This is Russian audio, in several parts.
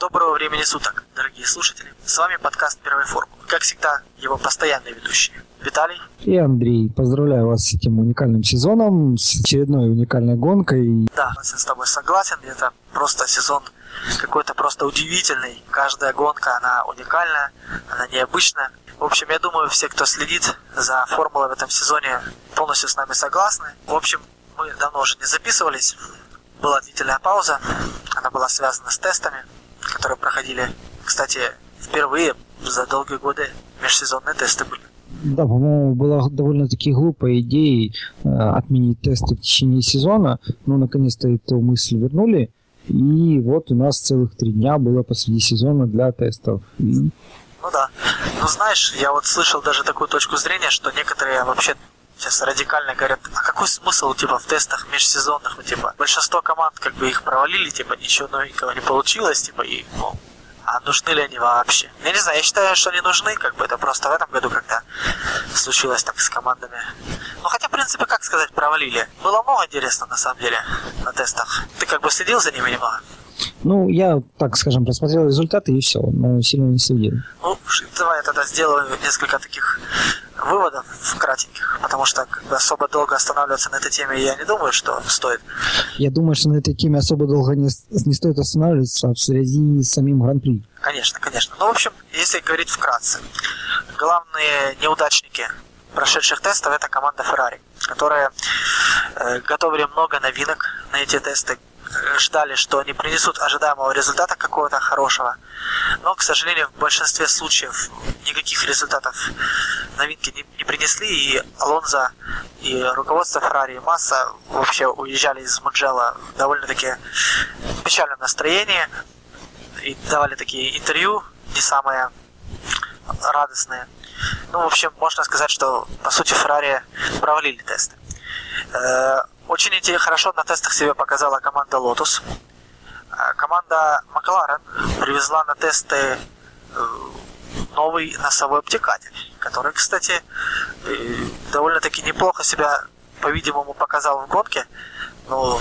Доброго времени суток, дорогие слушатели. С вами подкаст «Первой формулы». Как всегда, его постоянные ведущие Виталий и Андрей. Поздравляю вас с этим уникальным сезоном, с очередной уникальной гонкой. Да, я с тобой согласен. Это просто сезон какой-то просто удивительный. Каждая гонка, она уникальная, она необычная. В общем, я думаю, все, кто следит за формулой в этом сезоне, полностью с нами согласны. В общем, мы давно уже не записывались. Была длительная пауза. Она была связана с тестами которые проходили, кстати, впервые за долгие годы межсезонные тесты были. Да, по-моему, была довольно-таки глупая идея э, отменить тесты в течение сезона, но наконец-то эту мысль вернули, и вот у нас целых три дня было посреди сезона для тестов. И... Ну да. Ну знаешь, я вот слышал даже такую точку зрения, что некоторые вообще сейчас радикально говорят, а какой смысл, типа, в тестах межсезонных, ну, типа, большинство команд, как бы, их провалили, типа, ничего новенького не получилось, типа, и, ну, а нужны ли они вообще? Я не знаю, я считаю, что они нужны, как бы, это просто в этом году когда случилось так с командами. Ну, хотя, в принципе, как сказать, провалили. Было много интересного, на самом деле, на тестах. Ты, как бы, следил за ними немного? Ну, я, так скажем, просмотрел результаты и все, но сильно не следил. Ну, давай я тогда сделаю несколько таких выводов кратеньких, потому что особо долго останавливаться на этой теме я не думаю, что стоит. Я думаю, что на этой теме особо долго не, не стоит останавливаться в связи с самим Гран-при. Конечно, конечно. Ну, в общем, если говорить вкратце, главные неудачники прошедших тестов это команда Ferrari, которая э, готовили много новинок на эти тесты, ждали, что они принесут ожидаемого результата какого-то хорошего. Но, к сожалению, в большинстве случаев никаких результатов новинки не, не принесли, и Алонзо и руководство Феррари и Масса вообще уезжали из Муджела в довольно-таки печальном настроении и давали такие интервью не самые радостные. Ну, в общем, можно сказать, что, по сути, Феррари провалили тесты. Очень хорошо на тестах себя показала команда Lotus. А, команда Макларен привезла на тесты э, новый носовой обтекатель, который, кстати, э, довольно-таки неплохо себя, по-видимому, показал в гонке. Ну,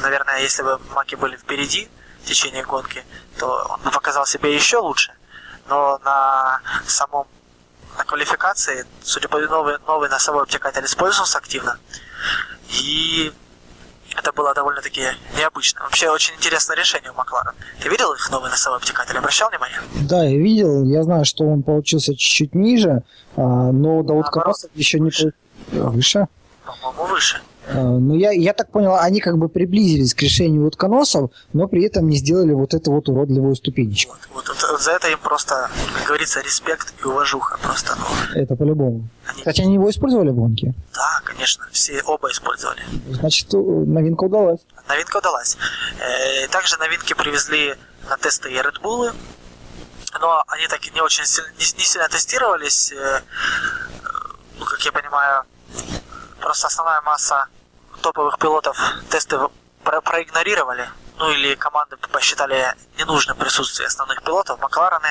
наверное, если бы Маки были впереди в течение гонки, то он показал себя еще лучше. Но на самом на квалификации, судя по новый, новый носовой обтекатель использовался активно. И это было довольно-таки необычно. Вообще очень интересное решение у Макларен. Ты видел их новый носовой обтекатель? Обращал внимание? Да, я видел. Я знаю, что он получился чуть-чуть ниже, а, но да вот как еще не... Выше? По-моему, выше. А, ну, я, я так понял, они как бы приблизились к решению утконосов, но при этом не сделали вот эту вот уродливую ступенечку. Вот, вот, вот за это им просто, как говорится, респект и уважуха просто. Ну. Это по-любому. Они... Кстати, они его использовали в гонке? Да, конечно, все оба использовали. Значит, новинка удалась. Новинка удалась. Э, также новинки привезли на тесты и Red Bull, но они так и не очень сильно, не, не сильно тестировались. Э, ну, как я понимаю, просто основная масса топовых пилотов тесты про проигнорировали, ну или команды посчитали ненужным присутствие основных пилотов, Макларены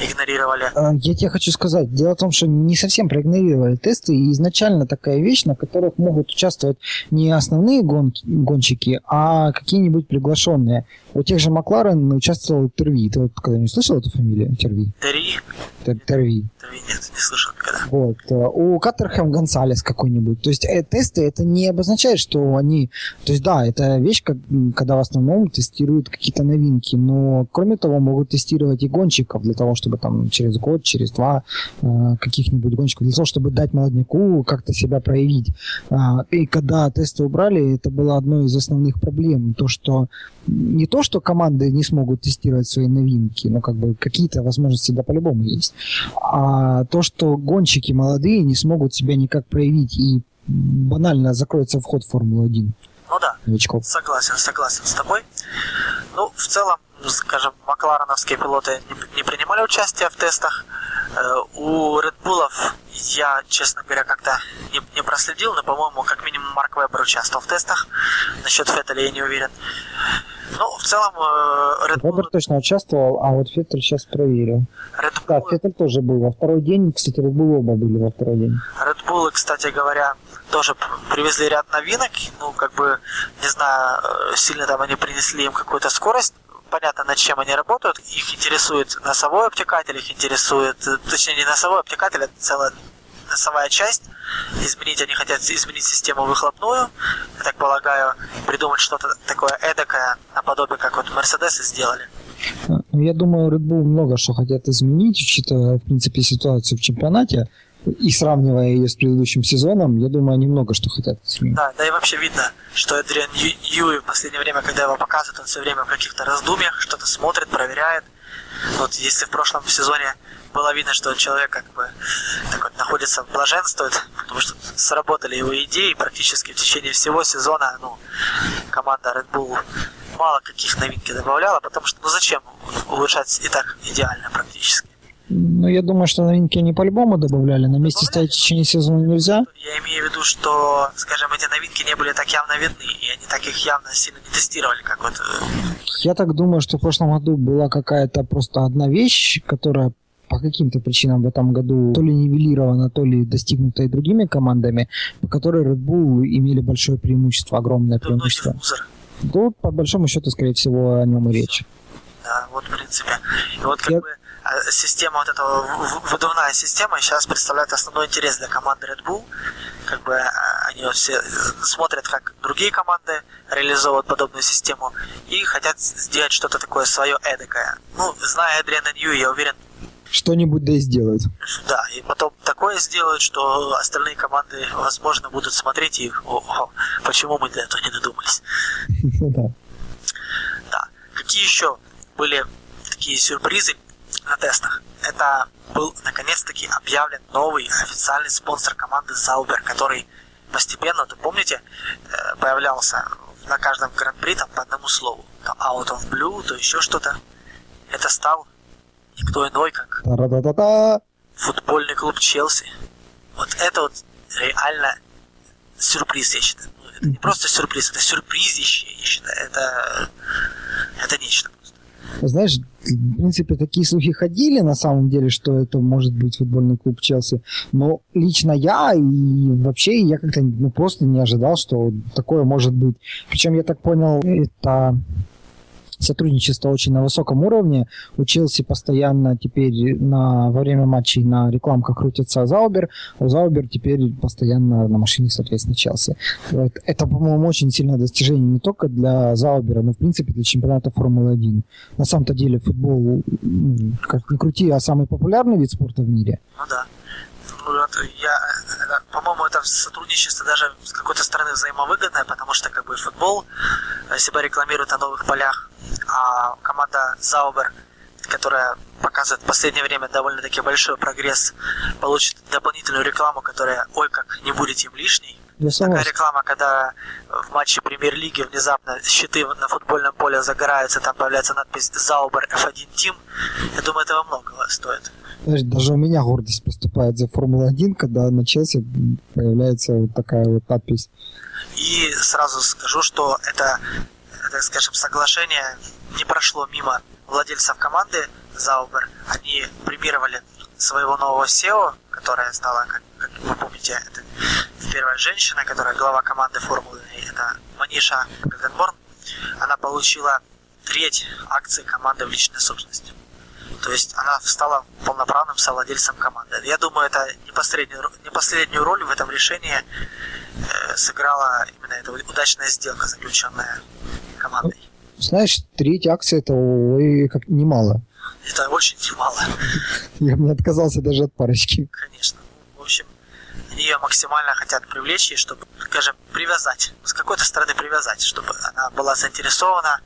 игнорировали. А, я тебе хочу сказать, дело в том, что не совсем проигнорировали тесты, и изначально такая вещь, на которых могут участвовать не основные гонки, гонщики, а какие-нибудь приглашенные. У тех же Макларен участвовал Терви. Ты вот когда-нибудь слышал эту фамилию? Терви? Терви? Терви. Терви нет, не слышал никогда. Вот. Э, у Каттерхэм Гонсалес какой-нибудь. То есть э, тесты это не обозначает, что они... То есть да, это вещь, как, когда в основном тестируют какие-то новинки, но кроме того могут тестировать и гонщиков для того, чтобы там через год, через два э, каких-нибудь гонщиков, для того, чтобы дать молодняку как-то себя проявить. А, и когда тесты убрали, это было одной из основных проблем. То, что не то, что команды не смогут тестировать свои новинки, но как бы какие-то возможности да по-любому есть, а то, что гонщики молодые не смогут себя никак проявить и банально закроется вход в Формулу-1. Ну да, новичков. согласен, согласен с тобой. Ну, в целом, скажем, маклареновские пилоты не, не принимали участие в тестах. Э, у Bullов я, честно говоря, как-то не, не проследил, но, по-моему, как минимум Марк Вебер участвовал в тестах. Насчет Феттеля я не уверен. Ну, в целом, э, Red Bull... Вебер точно участвовал, а вот Феттель сейчас проверил. Red Bull... Да, Феттель тоже был во второй день. Кстати, Red Bull оба были во второй день. Red Bull, кстати говоря, тоже привезли ряд новинок. Ну, как бы, не знаю, э, сильно там они принесли им какую-то скорость понятно, над чем они работают. Их интересует носовой обтекатель, их интересует, точнее, не носовой обтекатель, а целая носовая часть. Изменить они хотят изменить систему выхлопную. Я так полагаю, придумать что-то такое эдакое, наподобие, как вот Мерседесы сделали. Ну, я думаю, Red Bull много что хотят изменить, учитывая, в принципе, ситуацию в чемпионате и сравнивая ее с предыдущим сезоном, я думаю, они много что хотят. Да, да и вообще видно, что Эдриан Юи в последнее время, когда его показывают, он все время в каких-то раздумьях, что-то смотрит, проверяет. Вот если в прошлом сезоне было видно, что человек как бы так вот находится, блаженствует, потому что сработали его идеи практически в течение всего сезона, ну, команда Red Bull мало каких новинки добавляла, потому что, ну зачем улучшать и так идеально практически. Ну, я думаю, что новинки они по-любому добавляли. На месте стоять в течение сезона нельзя. Я имею в виду, что, скажем, эти новинки не были так явно видны, и они так их явно сильно не тестировали, как вот... Э, я так думаю, что в прошлом году была какая-то просто одна вещь, которая по каким-то причинам в этом году то ли нивелирована, то ли достигнута и другими командами, по которой Red Bull имели большое преимущество, огромное Тут преимущество. Тут, по большому счету, скорее всего, о нем и речь. Да, вот, в принципе. И вот как Я... бы система вот этого, выдувная система сейчас представляет основной интерес для команды Red Bull. Как бы а, они все э, смотрят, как другие команды реализовывают подобную систему и хотят сделать что-то такое свое эдакое. Ну, зная Эдриана Нью, я уверен, что-нибудь да и сделают. Да, и потом такое сделают, что остальные команды, возможно, будут смотреть и о, почему мы до этого не додумались. Да. Да. Какие еще были такие сюрпризы на тестах? Это был наконец-таки объявлен новый официальный спонсор команды Zauber, который постепенно, вы помните, э, появлялся на каждом гран-при там по одному слову. То Out of Blue, то еще что-то. Это стал никто иной, как футбольный клуб Челси. Вот это вот реально сюрприз, я считаю. Ну, это не просто сюрприз, это сюрпризище, я считаю. Это, это нечто. Знаешь, в принципе, такие слухи ходили на самом деле, что это может быть футбольный клуб Челси. Но лично я и вообще я как-то ну, просто не ожидал, что такое может быть. Причем я так понял, это сотрудничество очень на высоком уровне. У Челси постоянно теперь на, во время матчей на рекламках крутится Заубер, а Заубер теперь постоянно на машине, соответственно, Челси. Это, по-моему, очень сильное достижение не только для Заубера, но, в принципе, для чемпионата Формулы-1. На самом-то деле футбол, как ни крути, а самый популярный вид спорта в мире. Ну да. Ну, я, по-моему, это сотрудничество даже с какой-то стороны взаимовыгодное, потому что как бы футбол себя рекламирует на новых полях, а команда Заубер, которая показывает в последнее время довольно-таки большой прогресс, получит дополнительную рекламу, которая, ой, как не будет им лишней. Такая реклама, когда в матче премьер-лиги внезапно щиты на футбольном поле загораются, там появляется надпись Заубер F1 Team. Я думаю, этого многого стоит. Знаешь, даже у меня гордость поступает за Формулу-1, когда на Челси появляется вот такая вот надпись. И сразу скажу, что это так скажем, соглашение не прошло мимо владельцев команды Заубер. Они премировали своего нового SEO, которая стала, как, как вы помните, это первая женщина, которая глава команды Формулы, это Маниша Гальденборн. Она получила треть акций команды в личной собственности. То есть она стала полноправным совладельцем команды. Я думаю, это не последнюю, не последнюю роль в этом решении э, сыграла именно эта удачная сделка, заключенная командой. Знаешь, треть акции это ой, как немало. Это очень немало. Я бы не отказался даже от парочки. Конечно. В общем, они ее максимально хотят привлечь, и чтобы, скажем, привязать, с какой-то стороны привязать, чтобы она была заинтересована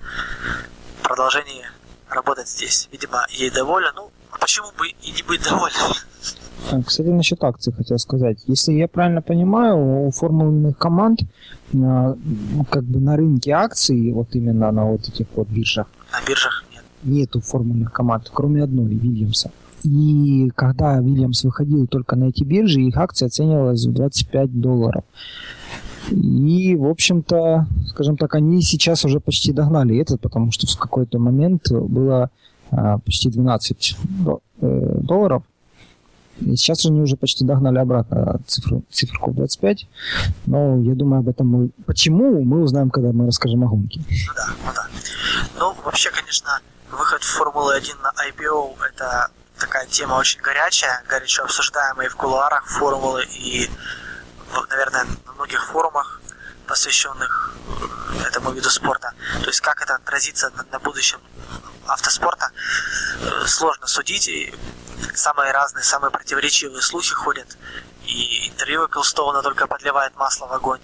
в продолжении работать здесь. Видимо, ей довольна. Ну, а почему бы и не быть довольным? Кстати, насчет акций хотел сказать. Если я правильно понимаю, у формульных команд а, как бы на рынке акций, вот именно на вот этих вот биржах. На биржах нет. Нету формульных команд, кроме одной, Вильямса. И когда Вильямс выходил только на эти биржи, их акция оценивалась в 25 долларов. И, в общем-то, скажем так, они сейчас уже почти догнали этот, потому что в какой-то момент было а, почти 12 э, долларов И сейчас они уже почти догнали обратно цифру, циферку 25. Но я думаю, об этом мы... Почему, мы узнаем, когда мы расскажем о гонке. Ну да, ну да. Ну, вообще, конечно, выход Формулы-1 на IPO – это такая тема очень горячая, горячо обсуждаемая и в кулуарах Формулы, и, наверное, на многих форумах, посвященных э, этому виду спорта. То есть как это отразится на, на будущем автоспорта, э, сложно судить. И самые разные, самые противоречивые слухи ходят. И интервью Эклстоуна только подливает масло в огонь.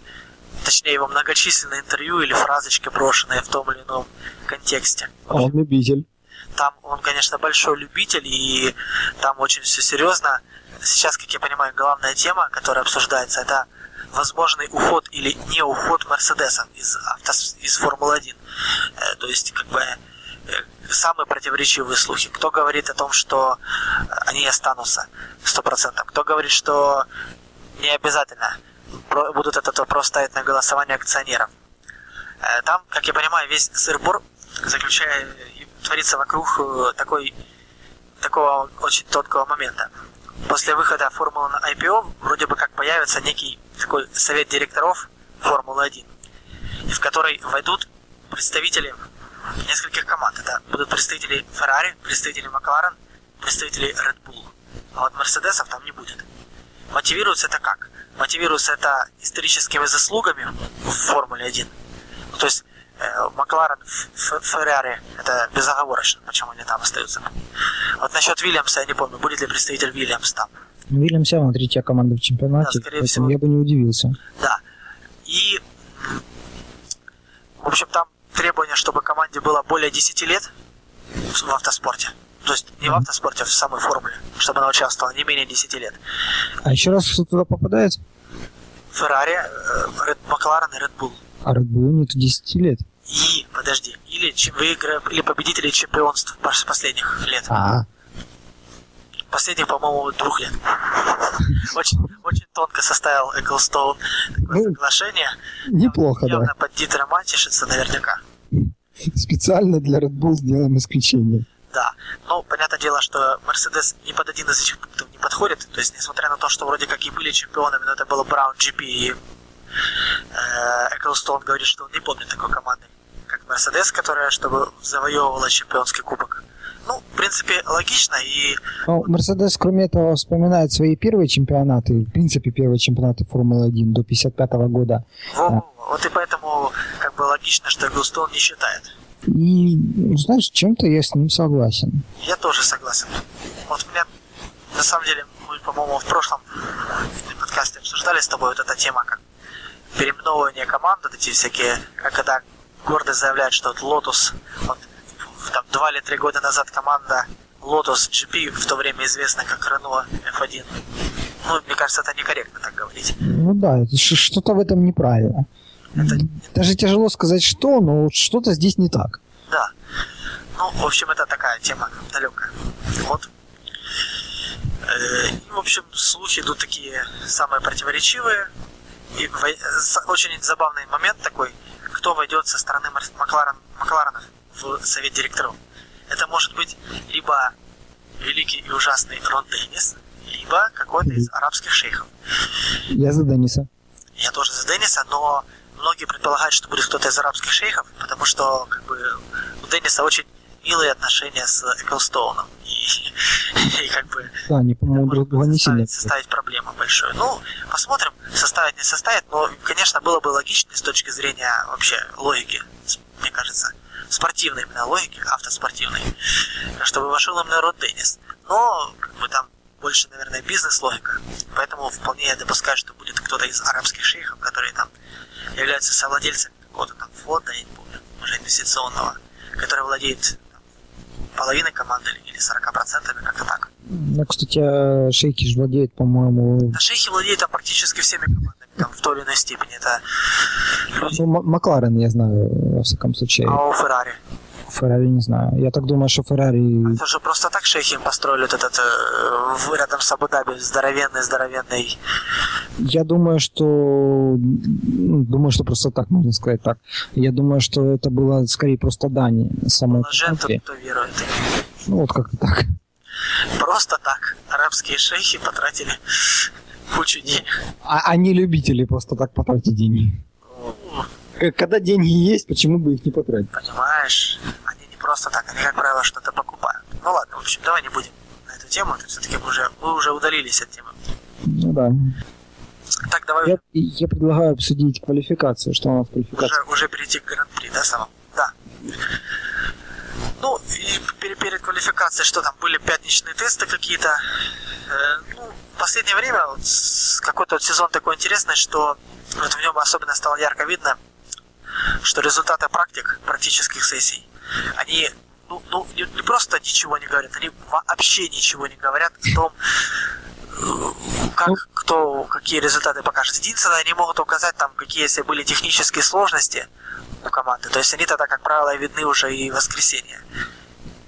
Точнее, его многочисленные интервью или фразочки, брошенные в том или ином контексте. Он любитель. Там он, конечно, большой любитель, и там очень все серьезно. Сейчас, как я понимаю, главная тема, которая обсуждается, это возможный уход или не уход Мерседеса из, авто, из Формулы-1. Э, то есть, как бы, э, самые противоречивые слухи. Кто говорит о том, что они останутся 100%, кто говорит, что не обязательно будут этот вопрос ставить на голосование акционеров. Э, там, как я понимаю, весь сырбор заключая, творится вокруг такой, такого очень тонкого момента. После выхода Формулы на IPO вроде бы как появится некий такой совет директоров Формулы-1, в который войдут представители нескольких команд. Это будут представители Ferrari, представители Макларен, представители Red Bull. А вот Мерседесов там не будет. Мотивируется это как? Мотивируется это историческими заслугами в Формуле 1. Ну, то есть э, Макларен, Феррари, это безоговорочно, почему они там остаются. Вот насчет Вильямса я не помню, будет ли представитель Вильямс там. Вильямс явно третья команда в чемпионате, да, поэтому всего. я бы не удивился. Да. И, в общем, там требование, чтобы команде было более 10 лет в автоспорте. То есть не в автоспорте, а в самой формуле, чтобы она участвовала не менее 10 лет. А еще раз что туда попадает? Феррари, Red, Макларен и Red Bull. А Red Bull нет 10 лет. И, подожди, или выигры, или победители чемпионств последних лет. А. Последних, по-моему, двух лет. Очень, очень тонко составил Эклстоун такое ну, соглашение. Неплохо, Явно да. под Дитера тешится наверняка. Специально для Red Bull сделаем исключение. Да. Ну, понятное дело, что Мерседес ни под один из этих пунктов не подходит. То есть, несмотря на то, что вроде как и были чемпионами, но это было Браун GP и Эклстоун говорит, что он не помнит такой команды, как Мерседес, которая чтобы завоевывала чемпионский кубок. Ну, в принципе, логично и... Ну, Мерседес, кроме этого, вспоминает свои первые чемпионаты, в принципе, первые чемпионаты Формулы-1 до 55 года. Во, а. Вот и поэтому, как бы, логично, что Гилстон не считает. И, ну, знаешь, чем-то я с ним согласен. Я тоже согласен. Вот меня, на самом деле, мы, по-моему, в прошлом подкасте обсуждали с тобой вот эта тема, как переименовывание команд, вот эти всякие, как когда гордо заявляют, что вот Lotus, вот там два или три года назад команда Lotus GP, в то время известна как Renault F1. Ну, мне кажется, это некорректно так говорить. Ну да, что-то в этом неправильно. Это... Даже тяжело сказать что, но что-то здесь не так. Да. Ну, в общем, это такая тема далекая. Вот. Э, в общем, слухи идут такие самые противоречивые. И очень забавный момент такой, кто войдет со стороны Макларен, Макларенов в совет директоров. Это может быть либо великий и ужасный Рон Деннис, либо какой-то из арабских шейхов. Я за Денниса. Я тоже за Денниса, но многие предполагают, что будет кто-то из арабских шейхов, потому что как бы у Денниса очень милые отношения с Эклстоуном. И, и как бы... Да, они, по-моему, друг друга не сильно. Составить проблему большую. Ну, посмотрим, составить не составит, но, конечно, было бы логично с точки зрения вообще логики, мне кажется, спортивной именно логики, автоспортивной, чтобы вошел именно Род Деннис. Но как бы там больше, наверное, бизнес-логика. Поэтому вполне я допускаю, что будет кто-то из арабских шейхов, которые там являются совладельцами какого-то там фонда, я не помню, уже инвестиционного, который владеет там, половиной команды или 40%, как-то так. Ну, кстати, шейхи же владеют, по-моему... Да, шейхи владеют там практически всеми командами, там, в той или иной степени. Люди... Ну, Макларен, я знаю, во всяком случае. А у Феррари? Феррари не знаю. Я так думаю, что Феррари... Это же просто так шейхи им построили вот этот э, рядом с Абу-Даби здоровенный-здоровенный. Я думаю, что... Ну, думаю, что просто так, можно сказать так. Я думаю, что это было скорее просто дань самой Блажен тот, кто верует. Ну, вот как-то так. просто так арабские шейхи потратили кучу денег. А они любители просто так потратить деньги. Когда деньги есть, почему бы их не потратить? понимаешь, они не просто так, они, как правило, что-то покупают. Ну ладно, в общем, давай не будем на эту тему, все-таки мы уже, мы уже удалились от темы. Ну да. Так, давай Я, я предлагаю обсудить квалификацию. Что у нас в квалификации? уже, уже перейти к гран-при, да, самому? Да. Ну, и перед, перед квалификацией, что там, были пятничные тесты какие-то. Э, ну, в последнее время вот какой-то вот сезон такой интересный, что вот в нем особенно стало ярко видно, что результаты практик, практических сессий, они ну, ну, не, не просто ничего не говорят, они вообще ничего не говорят о том, э, как кто какие результаты покажет. Единственное, они могут указать там, какие если были технические сложности у команды. То есть они тогда, как правило, видны уже и в воскресенье.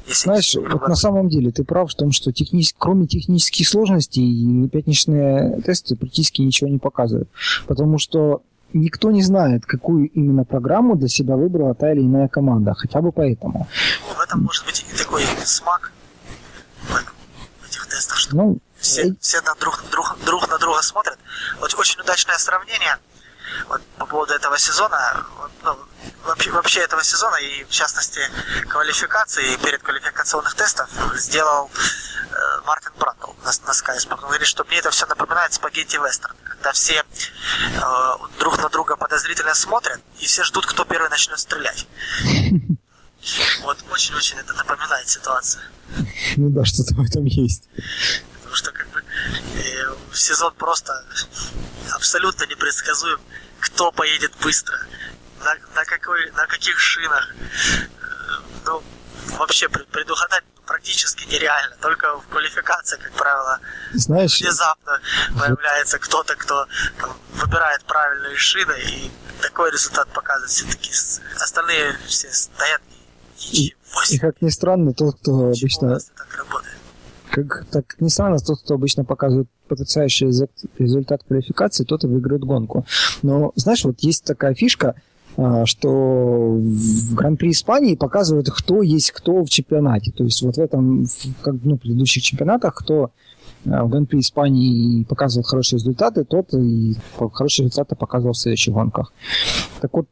Если Знаешь, вот на самом деле ты прав в том, что технис- кроме технических сложностей пятничные тесты практически ничего не показывают. Потому что никто не знает, какую именно программу для себя выбрала та или иная команда. Хотя бы поэтому. В этом может быть и такой смак этих тестах, что Ну, все, э, все на друг, друг, друг на друга смотрят. Вот очень удачное сравнение вот, по поводу этого сезона, вот, ну, вообще, вообще этого сезона и в частности квалификации и перед квалификационных тестов сделал э, Мартин Брандл на, на Sky Sport. Он говорит, что мне это все напоминает спагетти вестерн, когда все э, друг на друга подозрительно смотрят и все ждут, кто первый начнет стрелять. Вот очень-очень это напоминает ситуацию. ну да, что-то в этом есть. Потому что как бы э, сезон просто абсолютно непредсказуем, кто поедет быстро, на, на, какой, на каких шинах. Э, Ну, вообще пред- предугадать практически нереально. Только в квалификации, как правило, Знаешь, внезапно появляется кто-то, кто там, выбирает правильные шины, и такой результат показывает все-таки. Остальные все стоят и и как ни странно, тот, кто Почему обычно так? Как, так как ни странно, тот, кто обычно показывает потрясающий резу- результат квалификации, тот и выиграет гонку. Но, знаешь, вот есть такая фишка, что в Гран-при Испании показывают, кто есть кто в чемпионате. То есть вот в этом, как ну, предыдущих чемпионатах, кто а, в Гран-при Испании показывал хорошие результаты, тот и хорошие результаты показывал в следующих гонках. Так вот,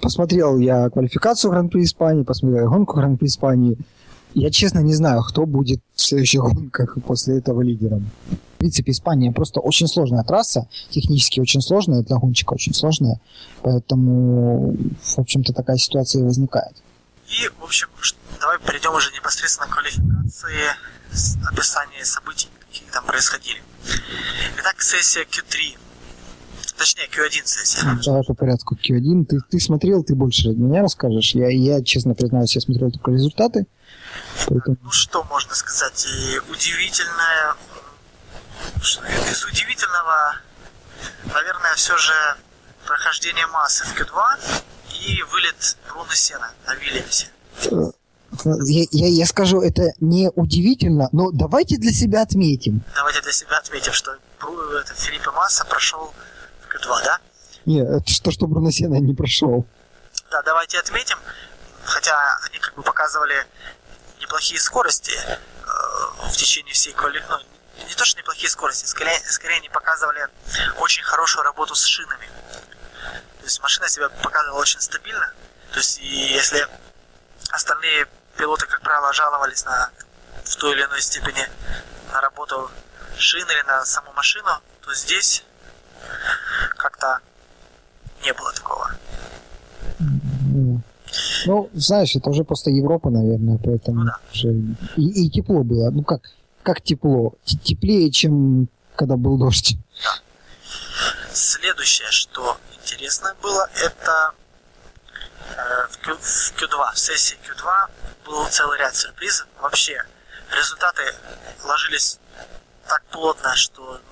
посмотрел я квалификацию Гран-при Испании, посмотрел гонку Гран-при Испании. Я честно не знаю, кто будет в следующих гонках после этого лидером. В принципе, Испания просто очень сложная трасса, технически очень сложная, для гонщика очень сложная, поэтому, в общем-то, такая ситуация и возникает. И, в общем, давай перейдем уже непосредственно к квалификации, с описанию событий, какие там происходили. Итак, сессия Q3, точнее Q1 сессия. Давай по порядку Q1. Ты, ты смотрел, ты больше меня расскажешь. Я, я, честно признаюсь, я смотрел только результаты. Поэтому... Ну, что можно сказать? И удивительное... Из удивительного, наверное, все же прохождение массы в Q2 и вылет Бруно Сена на Вильямсе. Я, я, я скажу, это не удивительно, но давайте для себя отметим. Давайте для себя отметим, что Бру- это Филиппе Масса прошел в Q2, да? Не, это что, что Бруно Сена не прошел. Да, давайте отметим, хотя они как бы показывали неплохие скорости э, в течение всей квали... Ну, не то, что неплохие скорости, скорее, скорее они показывали очень хорошую работу с шинами. То есть машина себя показывала очень стабильно. То есть и если остальные пилоты, как правило, жаловались на в той или иной степени на работу шин или на саму машину, то здесь как-то не было такого. Ну, знаешь, это уже просто Европа, наверное, поэтому Ну да. уже и, и тепло было. Ну как, как тепло? Теплее, чем когда был дождь. Следующее, что интересно было, это э, в, Q, в Q2, в сессии Q2 был целый ряд сюрпризов. Вообще, результаты ложились так плотно, что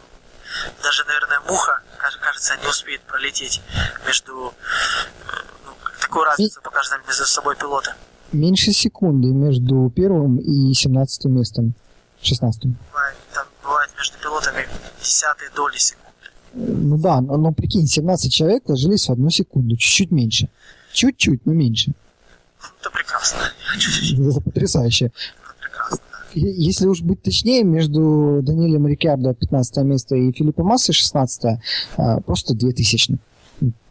даже, наверное, муха, каж- кажется, не успеет пролететь между... э, ну, такую разницу покажут между собой пилоты. Меньше секунды между первым и 17 местом. 16 Бывает, там бывает между пилотами десятые доли секунды. Ну да, но, но прикинь, 17 человек ложились в одну секунду, чуть-чуть меньше. Чуть-чуть, но меньше. Это прекрасно. Это потрясающе. прекрасно. Если уж быть точнее, между Даниэлем Рикардо 15 место и Филиппом Массой 16 а, просто 2000.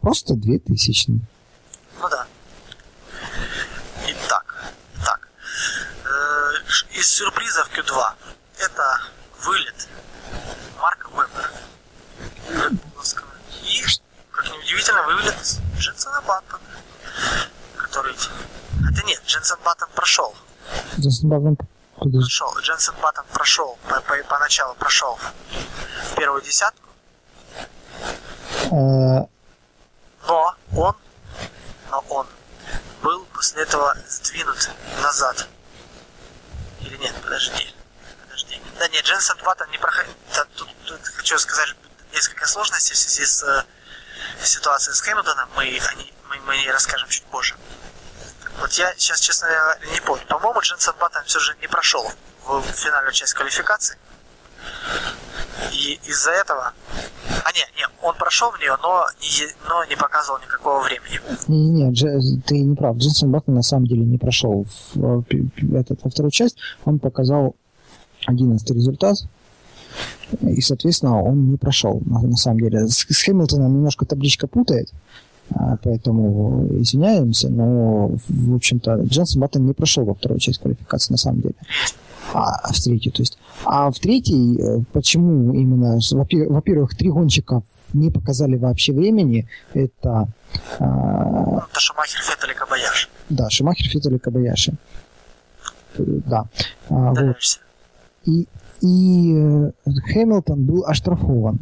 Просто 2000. Ну да. Итак, итак. Э, из сюрпризов Q2 это вылет Марка Вебера. И, как неудивительно, вылет Дженсона Баттона, который... Хотя нет, Дженсен Баттон прошел. Дженсен Баттон прошел. Дженсен Баттон прошел, по, по, поначалу прошел в первую десятку. А, но он, но он был после этого сдвинут назад. Или нет, подожди. Подожди. Да нет, Дженсен Баттон не проходил. Да, тут, тут хочу сказать несколько сложностей в связи с э, ситуацией с Хэмилтоном. Мы, они, мы, мы не расскажем чуть позже. Вот я сейчас, честно не помню. По-моему, Дженсен Баттон все же не прошел в финальную часть квалификации. И из-за этого... А нет, нет, он прошел в нее, но не, но не показывал никакого времени. Не-не-не, ты не прав. Дженсен Баттон на самом деле не прошел в, этот, вторую часть. Он показал 11 результат. И, соответственно, он не прошел, на, на самом деле. С, с Хэмилтоном немножко табличка путает. А, поэтому извиняемся, но, в общем-то, Дженсен Баттон не прошел во вторую часть квалификации, на самом деле. А, в третью, то есть. А в третьей, э, почему именно, во-первых, три гонщика не показали вообще времени, это... А... Это Шумахер, Феттель и Кабаяши. Да, Шумахер, Феттель и Кабаяши. Э, да. А, вот. И и э, Хэмилтон был оштрафован.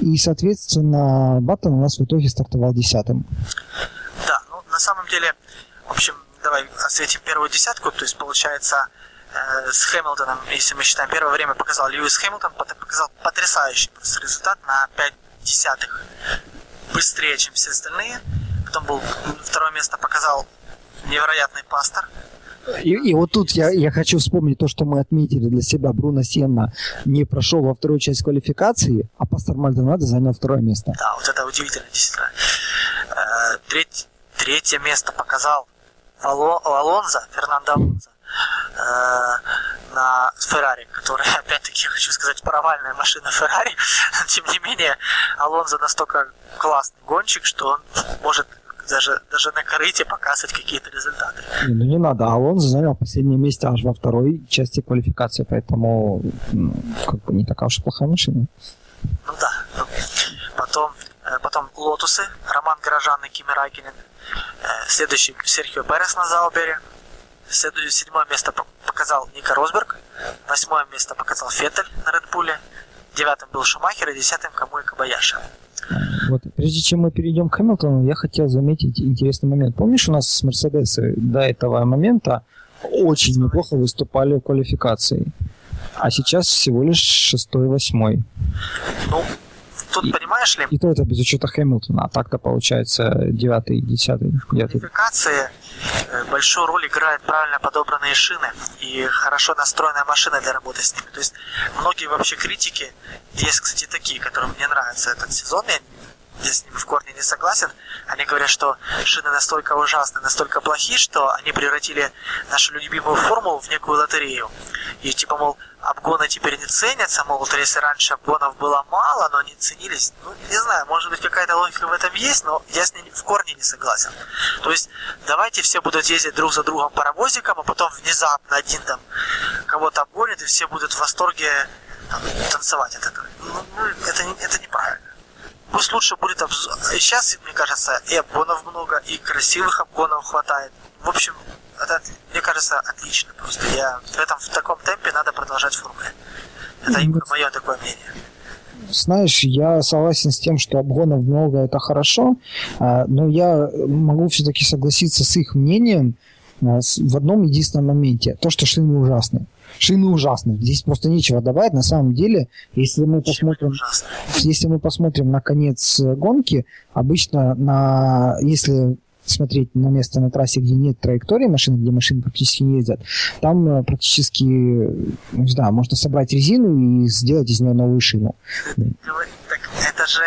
И, соответственно, Баттон у нас в итоге стартовал десятым. Да, ну на самом деле, в общем, давай осветим первую десятку, то есть получается с Хэмилтоном, если мы считаем первое время показал Льюис Хэмилтон, показал потрясающий просто результат на 5 десятых быстрее, чем все остальные. Потом был второе место показал невероятный пастор, и, и вот тут я, я хочу вспомнить то, что мы отметили для себя. Бруно Сенна не прошел во вторую часть квалификации, а Пастор Мальдонадо занял второе место. Да, вот это удивительно, действительно. Э, треть, третье место показал Алонзо, Фернандо Алонзо э, на Феррари, которая, опять-таки, хочу сказать, провальная машина Феррари. Тем не менее, Алонзо настолько классный гонщик, что он может даже, даже на корыте показывать какие-то результаты. Не, ну не надо, Алонзо занял последнее место аж во второй части квалификации, поэтому ну, как бы не такая уж плохая машина. Ну да. Ну, потом, э, потом Лотусы, Роман Горожан и Кими Райкинен. Э, следующий Серхио Берес на Заубере. Седьмое место показал Ника Росберг. Восьмое место показал Феттель на Редбуле. Девятым был Шумахер и десятым Камуи Кабаяши. Вот, прежде чем мы перейдем к Хэмилтону, я хотел заметить интересный момент. Помнишь, у нас с Мерседесы до этого момента очень неплохо выступали в квалификации, а сейчас всего лишь шестой-восьмой. Ну, тут, и, понимаешь ли... И то это без учета Хэмилтона, а так-то получается девятый, десятый, девятый. Квалификации э, большую роль играют правильно подобранные шины и хорошо настроенная машина для работы с ними. То есть многие вообще критики, есть, кстати, такие, которым мне нравится этот сезон, я я с ними в корне не согласен. Они говорят, что шины настолько ужасны, настолько плохи, что они превратили нашу любимую формулу в некую лотерею. И типа, мол, обгоны теперь не ценятся, мол, вот если раньше обгонов было мало, но они ценились, ну, не знаю, может быть, какая-то логика в этом есть, но я с ним в корне не согласен. То есть, давайте все будут ездить друг за другом паровозиком, а потом внезапно один там кого-то обгонит, и все будут в восторге там, танцевать от этого. Ну, ну это, это неправильно. Пусть лучше будет обзор. Сейчас, мне кажется, и обгонов много, и красивых обгонов хватает. В общем, это, мне кажется, отлично. Просто я в этом в таком темпе надо продолжать формуле. Это именно мое такое мнение. Знаешь, я согласен с тем, что обгонов много, это хорошо, а, но я могу все-таки согласиться с их мнением а, в одном единственном моменте. То, что шины ужасны шины ужасны. Здесь просто нечего добавить. На самом деле, если мы посмотрим, если мы посмотрим на конец гонки, обычно на, если смотреть на место на трассе, где нет траектории машины, где машины практически не ездят, там э, практически, ну, не знаю, можно собрать резину и сделать из нее новую шину. Так это же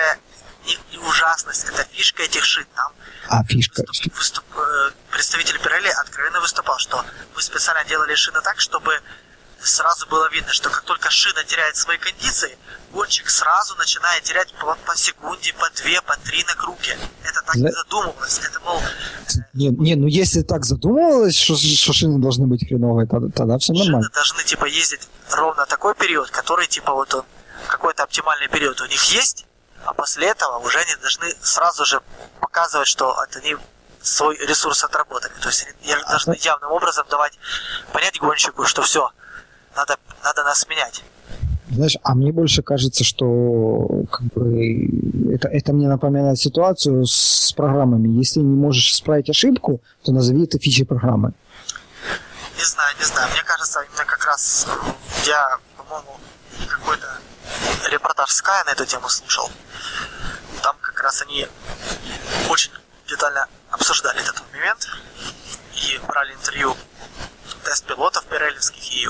не ужасность, это фишка этих шин. Там а фишка. Выступ, выступ, э, представитель Пирелли откровенно выступал, что мы специально делали шины так, чтобы сразу было видно, что как только шина теряет свои кондиции, гонщик сразу начинает терять по, по секунде, по две, по три на круге. Это так не задумывалось. Это, мол... Не, не, ну если так задумывалось, что, что шины должны быть хреновые, тогда, тогда все нормально. Шины должны, типа, ездить ровно такой период, который, типа, вот он, какой-то оптимальный период у них есть, а после этого уже они должны сразу же показывать, что это они свой ресурс отработали. То есть они должны явным образом давать понять гонщику, что все, надо, надо нас менять. Знаешь, а мне больше кажется, что как бы, это, это мне напоминает ситуацию с программами. Если не можешь исправить ошибку, то назови это фичей программы. Не знаю, не знаю. Мне кажется, именно как раз я, по-моему, какой-то репортаж Sky на эту тему слушал. Там как раз они очень детально обсуждали этот момент и брали интервью тест-пилотов пирелевских и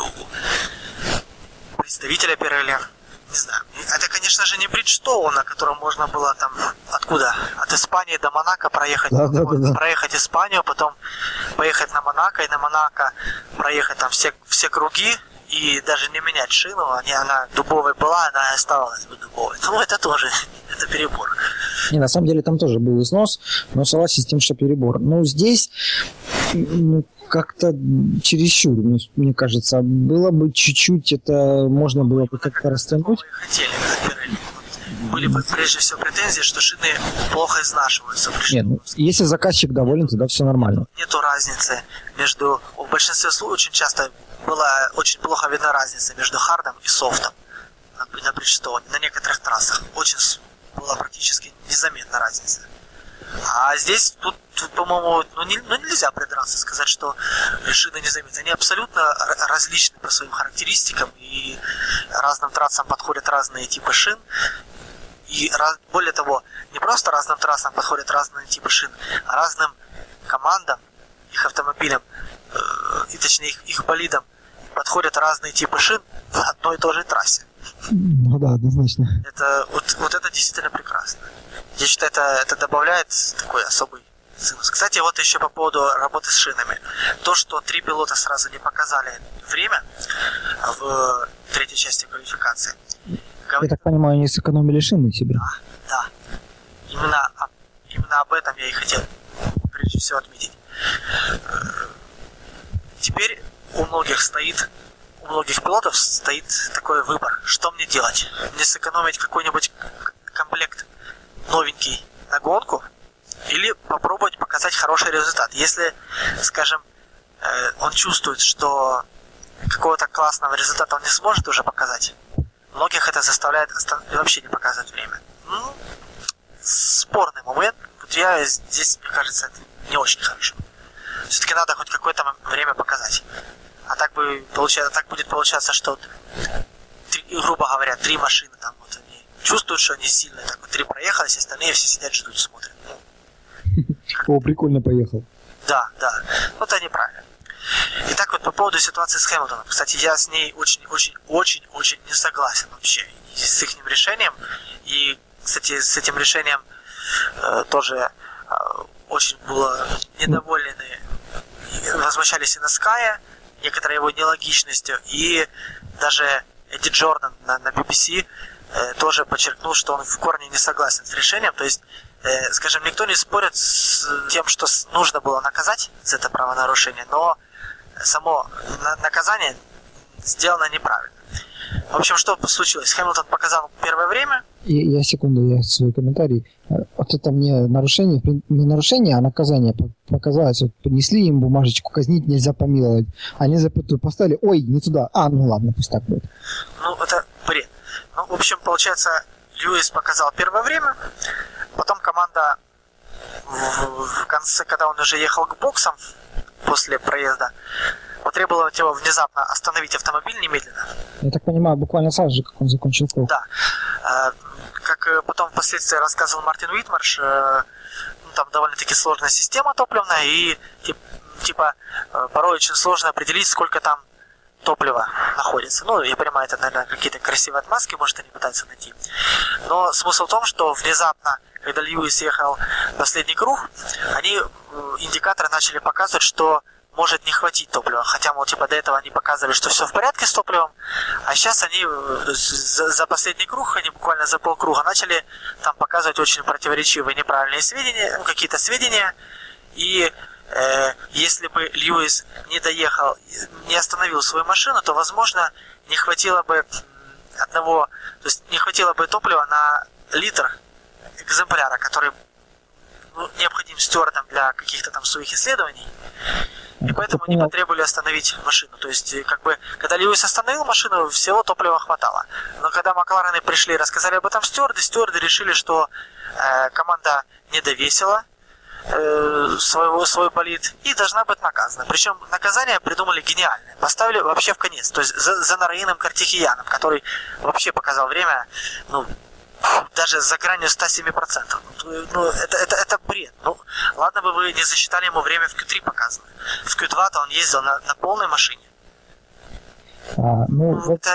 представителя Пирелли. Не знаю. Это, конечно же, не Бриджстоун, на котором можно было там откуда? От Испании до Монако проехать. Да, да, да, проехать Испанию, потом поехать на Монако и на Монако проехать там все, все круги и даже не менять шину, они, она дубовой была, она оставалась бы дубовой. Ну, это тоже, это перебор. Не, на самом деле там тоже был износ, но согласен с тем, что перебор. Но здесь как-то чересчур, мне, мне кажется. Было бы чуть-чуть, это можно было бы как-то растянуть. Были бы прежде всего претензии, что шины плохо изнашиваются. Нет, ну, если заказчик доволен, тогда все нормально. Нету разницы между... В большинстве случаев очень часто была очень плохо видна разница между хардом и софтом на, на Бриджстоуне, на некоторых трассах. Очень была практически незаметна разница. А здесь тут, по-моему, ну, не, ну нельзя придраться, сказать, что шины незаметны. Они абсолютно различны по своим характеристикам, и разным трассам подходят разные типы шин. И раз, более того, не просто разным трассам подходят разные типы шин, а разным командам, их автомобилям, э, и точнее их, их болидам подходят разные типы шин в одной и той же трассе. Ну да, однозначно. Это, вот, вот это действительно прекрасно. Я считаю, это, это добавляет такой особый цимус. Кстати, вот еще по поводу работы с шинами. То, что три пилота сразу не показали время в третьей части квалификации. Я так понимаю, они сэкономили шины себе. Да, да. Именно, именно об этом я и хотел прежде всего отметить. Теперь у многих стоит у многих пилотов стоит такой выбор, что мне делать? Мне сэкономить какой-нибудь комплект новенький на гонку или попробовать показать хороший результат. Если, скажем, э, он чувствует, что какого-то классного результата он не сможет уже показать, многих это заставляет вообще не показывать время. Ну, спорный момент. Вот я здесь, мне кажется, это не очень хорошо. Все-таки надо хоть какое-то время показать. А так бы получается, так будет получаться, что три, грубо говоря, три машины там вот они чувствуют, что они сильные, так вот три проехались, остальные все сидят, ждут, смотрят. О, прикольно поехал. Да, да. Вот они правильно. Итак, вот по поводу ситуации с Хэмилтоном. Кстати, я с ней очень-очень-очень-очень не согласен вообще с их решением. И, кстати, с этим решением э, тоже э, очень было недовольны, возмущались и на Скае, некоторой его нелогичностью. И даже Эдди Джордан на, на BBC э, тоже подчеркнул, что он в корне не согласен с решением. То есть, э, скажем, никто не спорит с тем, что нужно было наказать за это правонарушение, но само наказание сделано неправильно. В общем, что случилось? Хэмилтон показал первое время. И, я секунду, я свой комментарий. Вот это мне нарушение, не нарушение, а наказание показалось. Вот поднесли им бумажечку, казнить нельзя помиловать. Они запятую поставили, ой, не туда. А, ну ладно, пусть так будет. Ну, это бред. Ну, в общем, получается, Льюис показал первое время, потом команда в, в конце, когда он уже ехал к боксам после проезда, потребовала его внезапно остановить автомобиль немедленно. Я так понимаю, буквально сразу же, как он закончил круг. Да. Э, как э, потом впоследствии рассказывал Мартин Уитмарш, э, ну, там довольно-таки сложная система топливная, и типа порой очень сложно определить, сколько там топлива находится. Ну, я понимаю, это, наверное, какие-то красивые отмазки, может, они пытаются найти. Но смысл в том, что внезапно, когда Льюис ехал последний круг, они, индикаторы начали показывать, что может не хватить топлива. Хотя, мол, типа до этого они показывали, что все в порядке с топливом, а сейчас они э, за, за последний круг, они буквально за полкруга начали там показывать очень противоречивые неправильные сведения, ну, какие-то сведения, и э, если бы Льюис не доехал, не остановил свою машину, то, возможно, не хватило бы одного, то есть не хватило бы топлива на литр экземпляра, который необходим стюардам для каких-то там своих исследований. И поэтому они потребовали остановить машину. То есть, как бы, когда Льюис остановил машину, всего топлива хватало. Но когда Макларены пришли и рассказали об этом стюарды, стюарды решили, что э, команда не довесила э, своего, свой болид и должна быть наказана. Причем наказание придумали гениальное. Поставили вообще в конец. То есть за, за Нараином Картихияном, который вообще показал время, ну, даже за гранью 107%. Ну, это, это, это бред. Ну, ладно бы вы не засчитали ему время в Q3 показано. В Q2-то он ездил на, на полной машине. А, ну, ну, это...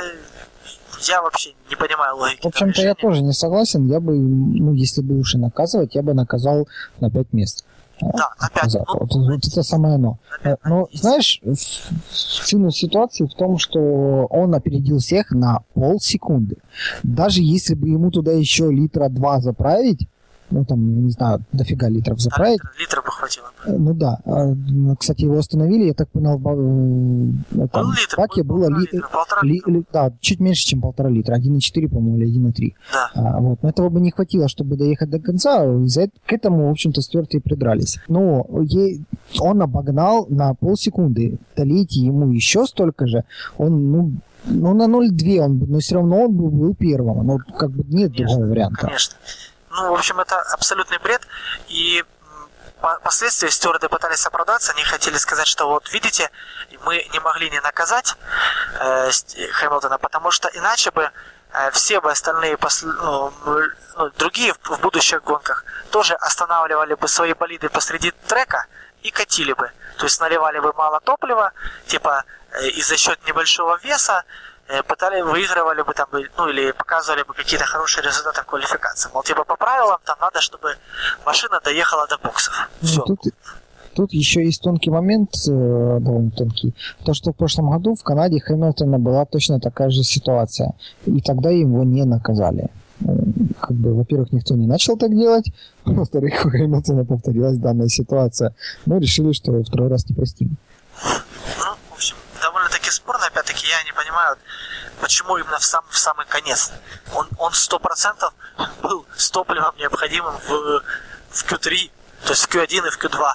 Я вообще не понимаю логики. В общем-то, я тоже не согласен. Я бы, ну, если бы уж и наказывать, я бы наказал на 5 мест. Да, опять. Ну, вот, вот это самое оно. Но, знаешь, ценность ситуации в том, что он опередил всех на полсекунды. Даже если бы ему туда еще литра два заправить, ну там, не знаю, дофига литров заправить. Да, литр, литр бы хватило. Ну да. А, кстати, его остановили, я так понял, в э, там, литр, баке было литр, ли, ли, да, чуть меньше, чем полтора литра, 1,4, по-моему, или 1,3. Да. А, вот. Но этого бы не хватило, чтобы доехать до конца, из-за к этому, в общем-то, стерты и придрались. Но ей, он обогнал на полсекунды. Долейте ему еще столько же, он, ну, ну, на 0,2 он, но все равно он был, был первым. Ну, как бы нет конечно, другого варианта. Конечно. Ну, в общем, это абсолютный бред. И впоследствии стюарды пытались оправдаться, они хотели сказать, что вот видите, мы не могли не наказать э, Хэмилтона, потому что иначе бы э, все бы остальные посл... ну, ну, другие в, в будущих гонках тоже останавливали бы свои болиды посреди трека и катили бы. То есть наливали бы мало топлива, типа э, и за счет небольшого веса пытали, выигрывали бы там, ну или показывали бы какие-то хорошие результаты в квалификации. Мол, типа по правилам там надо, чтобы машина доехала до боксов. Все. Ну, тут, тут еще есть тонкий момент, э, довольно тонкий. То, что в прошлом году в Канаде Хэмилтона была точно такая же ситуация. И тогда его не наказали. Э, как бы, во-первых, никто не начал так делать, во-вторых, у Хэмилтона повторилась данная ситуация. Но решили, что второй раз не простим спорно, опять-таки, я не понимаю, почему именно в, сам, в самый конец. Он, он 100% был с топливом необходимым в, в Q3, то есть в Q1 и в Q2.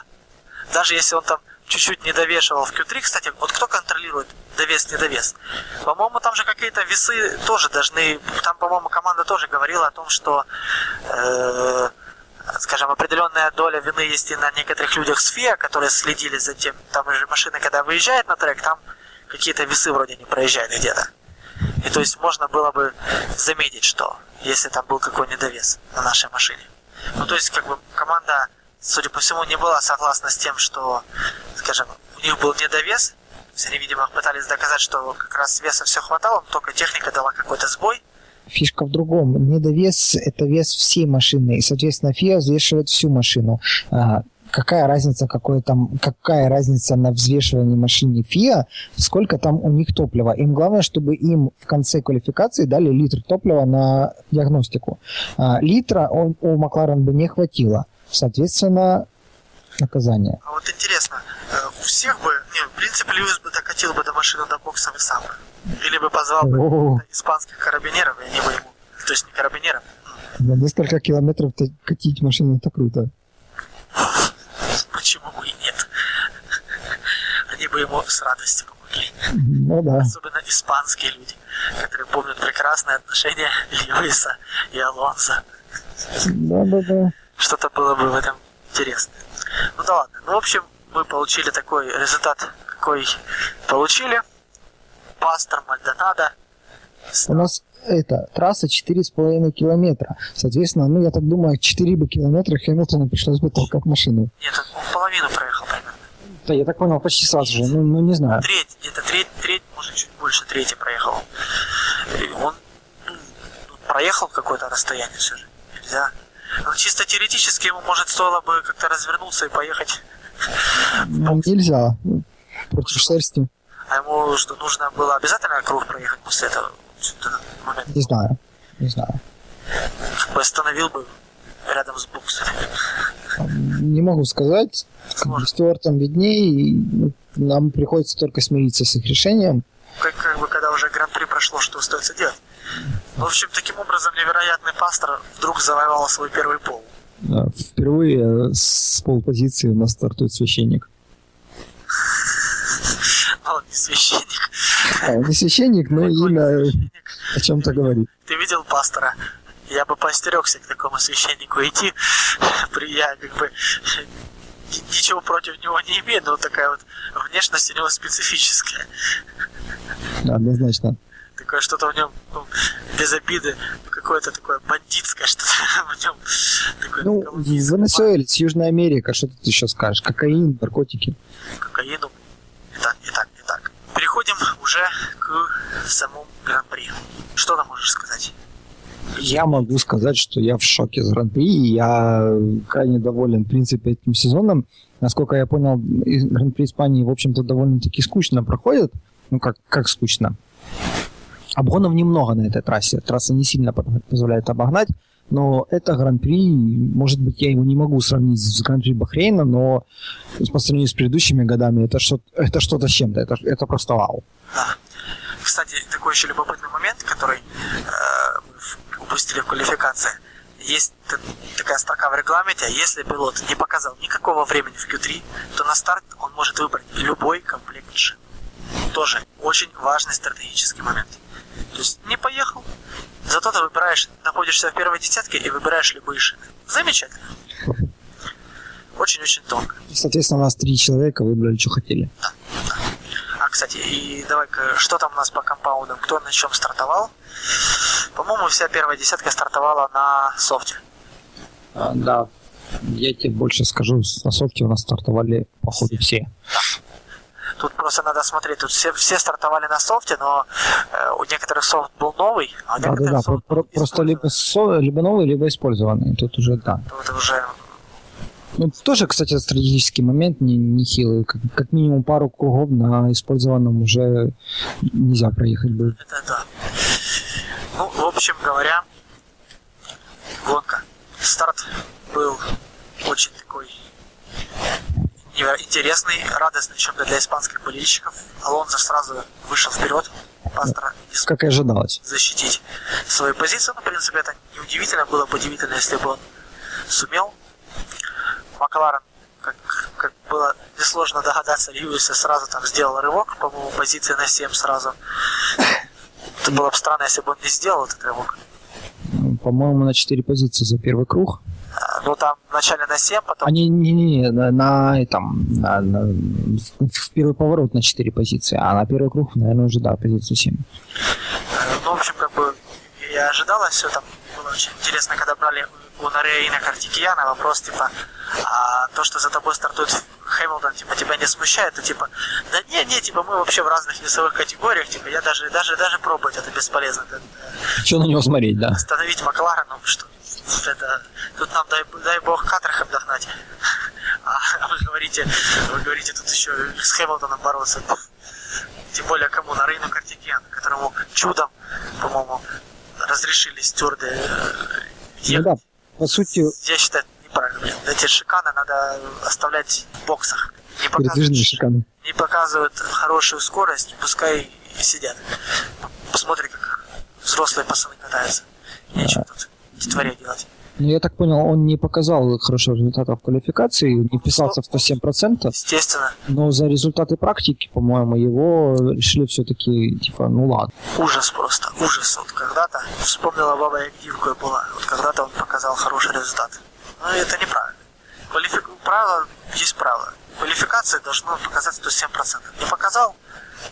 Даже если он там чуть-чуть не довешивал в Q3, кстати, вот кто контролирует довес, недовес? По-моему, там же какие-то весы тоже должны, там, по-моему, команда тоже говорила о том, что э, скажем, определенная доля вины есть и на некоторых людях с ФИА, которые следили за тем, там же машина, когда выезжает на трек, там какие-то весы вроде не проезжают где-то. И то есть можно было бы заметить, что если там был какой недовес на нашей машине. Ну то есть как бы команда, судя по всему, не была согласна с тем, что, скажем, у них был недовес. Они, видимо, пытались доказать, что как раз веса все хватало, но только техника дала какой-то сбой. Фишка в другом. Недовес – это вес всей машины, и, соответственно, ФИА взвешивает всю машину. Какая разница, какой там, какая разница на взвешивании машине ФИА, сколько там у них топлива. Им главное, чтобы им в конце квалификации дали литр топлива на диагностику. А, литра он, у Макларен бы не хватило. Соответственно, наказание. А вот интересно, э, у всех бы, не, в принципе, Льюис бы докатил бы до машины до бокса и сам бы. Или бы позвал бы испанских карабинеров, и они бы ему, то есть не карабинеров. На несколько километров катить машину, это круто. Почему бы и нет? Они бы ему с радостью помогли. Ну да. Особенно испанские люди, которые помнят прекрасные отношения Льюиса и Алонса. Да, да, да. Что-то было бы в этом интересно. Ну да ладно. Ну, в общем, мы получили такой результат, какой получили. Пастор Мальдонадо. У нас это трасса 4,5 километра. Соответственно, ну, я так думаю, 4 бы километра Хэмилтону пришлось бы толкать машину. Нет, он половину проехал примерно. Да, я так понял, почти сразу же. Ну, ну не знаю. Треть, где-то треть, треть, может, чуть больше трети проехал. И он ну, проехал какое-то расстояние все же. Нельзя. Но чисто теоретически ему, может, стоило бы как-то развернуться и поехать ну, нельзя. против шерсти. А ему что, нужно было обязательно круг проехать после этого? Что-то. Не знаю. Не знаю. Как бы рядом с буксом. Не могу сказать. Стюартам виднее, и ну, нам приходится только смириться с их решением. Как, как бы когда уже гран-при прошло, что остается делать? В общем, таким образом невероятный пастор вдруг завоевал свой первый пол. Впервые с полпозиции у нас стартует священник. Но он не священник. А, он не священник, но Какой имя о чем-то говорит. Ты видел пастора? Я бы поостерегся к такому священнику идти. Я как бы ни- ничего против него не имею, но такая вот внешность у него специфическая. Да, однозначно. Такое что-то в нем, ну, без обиды, какое-то такое бандитское что-то в нем. Такое Ну, голубизм, венесуэльц, Южная Америка, что ты еще скажешь? Кокаин, наркотики. кокаину. Итак, итак. Переходим уже к самому гран-при. Что ты можешь сказать? Я могу сказать, что я в шоке с Гран-при, и я крайне доволен, в принципе, этим сезоном. Насколько я понял, Гран-при Испании, в общем-то, довольно-таки скучно проходит. Ну, как, как скучно? Обгонов немного на этой трассе. Трасса не сильно по- позволяет обогнать, но это Гран-при, может быть, я его не могу сравнить с Гран-при Бахрейна, но по сравнению с предыдущими годами это что-то, это что-то с чем-то, это, это просто вау. Да. Кстати, такой еще любопытный момент, который э, упустили в квалификации. Есть такая строка в регламенте, если пилот не показал никакого времени в Q3, то на старт он может выбрать любой комплект шин. Тоже очень важный стратегический момент. То есть не поехал, зато ты выбираешь, находишься в первой десятке и выбираешь любые шины. Замечательно. Очень-очень тонко. Соответственно, у нас три человека выбрали, что хотели. А, кстати, и давай-ка, что там у нас по компаундам? Кто на чем стартовал? По-моему, вся первая десятка стартовала на софте. А, да, я тебе больше скажу, на софте у нас стартовали, походу, все. Тут просто надо смотреть, тут все, все стартовали на софте, но э, у некоторых софт был новый, а у Да, да, некоторых да, софт про- просто либо, использованный. со- либо новые, либо использованные. Тут уже, да. Тут уже Ну, тоже, кстати, стратегический момент не, нехилый. Как, как минимум пару кругов на использованном уже нельзя проехать будет. это да. Ну, в общем говоря, гонка. Старт был очень такой интересный, радостный, чем-то для испанских болельщиков. Алонзо сразу вышел вперед, пастора не Как и ожидалось. защитить свою позицию. Ну, в принципе, это неудивительно. Было бы удивительно, если бы он сумел. Макларен, как, как было несложно догадаться, Льюиса сразу там сделал рывок, по-моему, позиции на 7 сразу. Это было бы странно, если бы он не сделал этот рывок. По-моему, на 4 позиции за первый круг. Ну, там вначале на 7, потом... А не, не, не, на, на этом, на, на- в, первый поворот на 4 позиции, а на первый круг, наверное, уже, да, позицию 7. э, Ну, в общем, как бы и ожидалось все там. Было очень интересно, когда брали у Нарея и на Картикияна вопрос, типа, а то, что за тобой стартует Хэмилтон, типа, тебя не смущает, то типа, да не, не, типа, мы вообще в разных весовых категориях, типа, я даже, даже, даже пробовать это бесполезно. Это, э, Что на него смотреть, да? остановить Макларен, ну что, это, тут нам дай, дай бог Катрахам догнать. А вы говорите, вы говорите, тут еще с Хэмилтоном бороться. Тем более кому? На Рейну Картикиан, которому чудом, по-моему, разрешили стюарды э, Ну ехать. да, по сути, Я считаю, неправильно. Эти шиканы надо оставлять в боксах. Не показывают, шиканы. не показывают хорошую скорость, пускай и сидят. Посмотри, как взрослые пацаны катаются. Нечего тут детворе делать. Ну, я так понял, он не показал хорошего результата в квалификации, не вписался в 107%, Естественно, но за результаты практики, по-моему, его решили все-таки, типа, ну ладно. ужас просто, ужас. Вот когда-то вспомнила баба Ягдивка была, вот когда-то он показал хороший результат. Но это неправильно. Квалифик... Правило есть правило. Квалификация должно показать 107%. Не показал,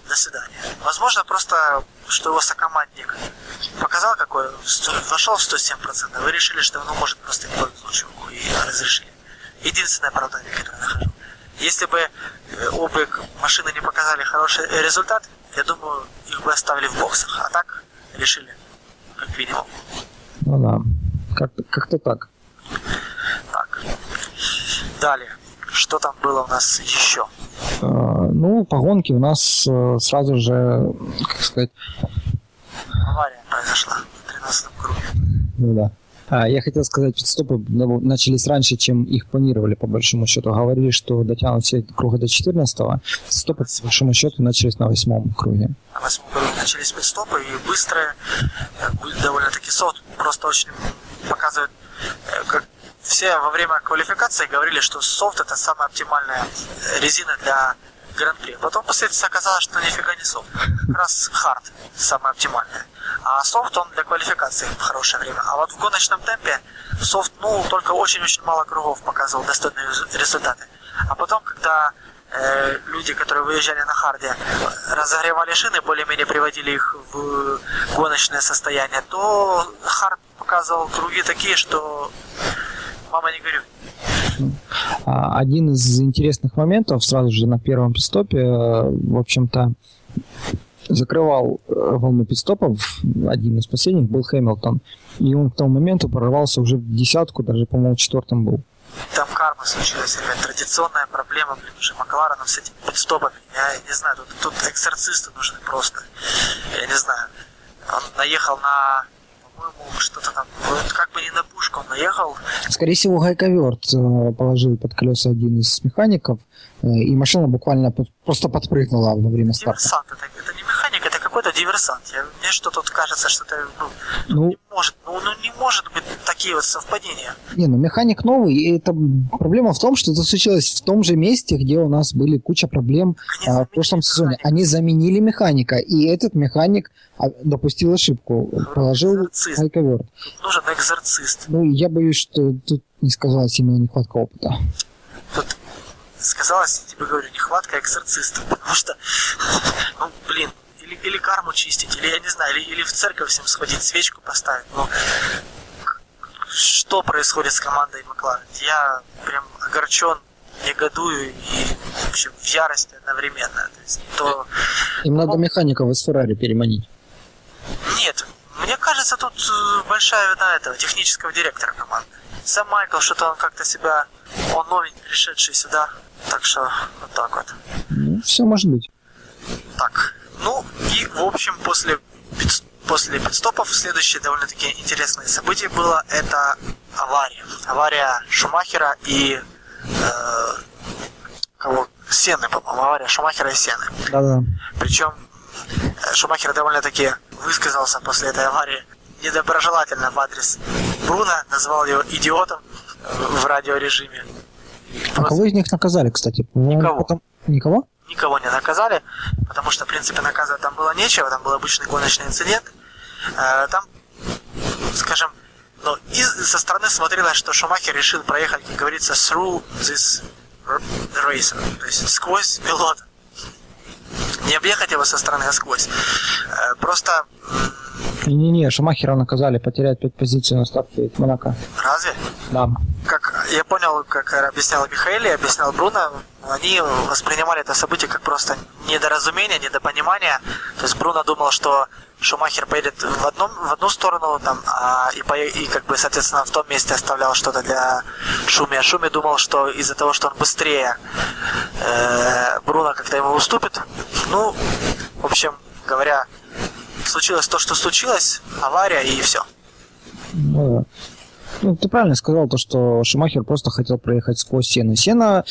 до свидания. Возможно, просто, что его сокомандник показал какой, вошел в 107%, вы решили, что ну, может просто не повезло чуваку и разрешили. Единственное оправдание, которое я нахожу. Если бы э, обе машины не показали хороший результат, я думаю, их бы оставили в боксах. А так решили, как минимум. Ну да, как- как-то так. Так. Далее. Что там было у нас еще? А, Ну, по гонке у нас э, сразу же, как сказать... Авария произошла в 13 круге. Ну да. А, я хотел сказать, пидстопы начались раньше, чем их планировали, по большому счету. Говорили, что дотянут все круга до 14-го. Пидстопы, по большому счету, начались на восьмом круге. На восьмом круге начались пидстопы, и быстрые, довольно-таки софт, просто очень показывает, э, как все во время квалификации говорили, что софт это самая оптимальная резина для гран-при. Потом впоследствии оказалось, что нифига не софт. Как раз хард самое оптимальное. А софт он для квалификации в хорошее время. А вот в гоночном темпе софт, ну, только очень-очень мало кругов показывал достойные результаты. А потом, когда э, люди, которые выезжали на харде, разогревали шины, более-менее приводили их в гоночное состояние, то хард показывал круги такие, что мама не горюй. А, один из интересных моментов сразу же на первом пидстопе, э, в общем-то, закрывал э, волну пидстопов, один из последних был Хэмилтон, и он к тому моменту прорвался уже в десятку, даже, по-моему, четвертым был. Там карма случилась, ребят, традиционная проблема, блин, уже Маклареном с этими пидстопами. Я не знаю, тут, тут эксорцисты нужны просто. Я не знаю. Он наехал на что-то там, вот как бы не на пушку он наехал. Скорее всего, гайковерт э, положил под колеса один из механиков, э, и машина буквально просто подпрыгнула во время старта. Диверсант, это, это какой-то диверсант. Я, мне что тут кажется, что это ну, ну, не может, ну, ну не может быть такие вот совпадения. Не, ну механик новый, и это проблема в том, что это случилось в том же месте, где у нас были куча проблем а, в прошлом сезоне. Механика. Они заменили механика, и этот механик а, допустил ошибку, ну, положил ковер. Нужен экзорцист. Ну, я боюсь, что тут не сказалась именно нехватка опыта. Тут сказалась, я тебе говорю, нехватка экзорциста, потому что, ну, блин, или, или карму чистить, или, я не знаю, или, или в церковь всем сходить, свечку поставить, ну, что происходит с командой Макларен? Я прям огорчен, негодую и в общем, в ярости одновременно. То есть, то... Им надо механиков из Феррари переманить. Нет, мне кажется, тут э, большая вина этого технического директора команды. Сам Майкл, что-то он как-то себя, он новенький, пришедший сюда, так что вот так вот. Ну, все может быть. Так, ну и в общем после после пидстопов следующее довольно-таки интересное событие было это авария. Авария Шумахера и э, кого? Сены, по-моему, авария Шумахера и Сены. Да-да. Причем э, Шумахер довольно-таки высказался после этой аварии недоброжелательно в адрес Бруна, назвал его идиотом в радиорежиме. А кого из них наказали, кстати? Никого. Потом... Никого? Никого не наказали, потому что, в принципе, наказывать там было нечего, там был обычный гоночный инцидент. Э, там, скажем, ну, и со стороны смотрелось, что Шумахер решил проехать, как говорится, through this racer, то есть сквозь пилота. Не объехать его со стороны, а сквозь. Э, просто... Не-не-не, Шумахера наказали потерять 5 позиций на старте Монако. Разве? Да. Как я понял, как объяснял Михаил и объяснял Бруно, они воспринимали это событие как просто недоразумение, недопонимание. То есть Бруно думал, что Шумахер поедет в, одном, в одну сторону, там, а, и, по, и как бы, соответственно, в том месте оставлял что-то для Шуми. А Шуми думал, что из-за того, что он быстрее, э, Бруно как-то ему уступит. Ну, в общем говоря, случилось то, что случилось, авария и все. Ну, ну, ты правильно сказал, то, что Шумахер просто хотел проехать сквозь Сену. Сена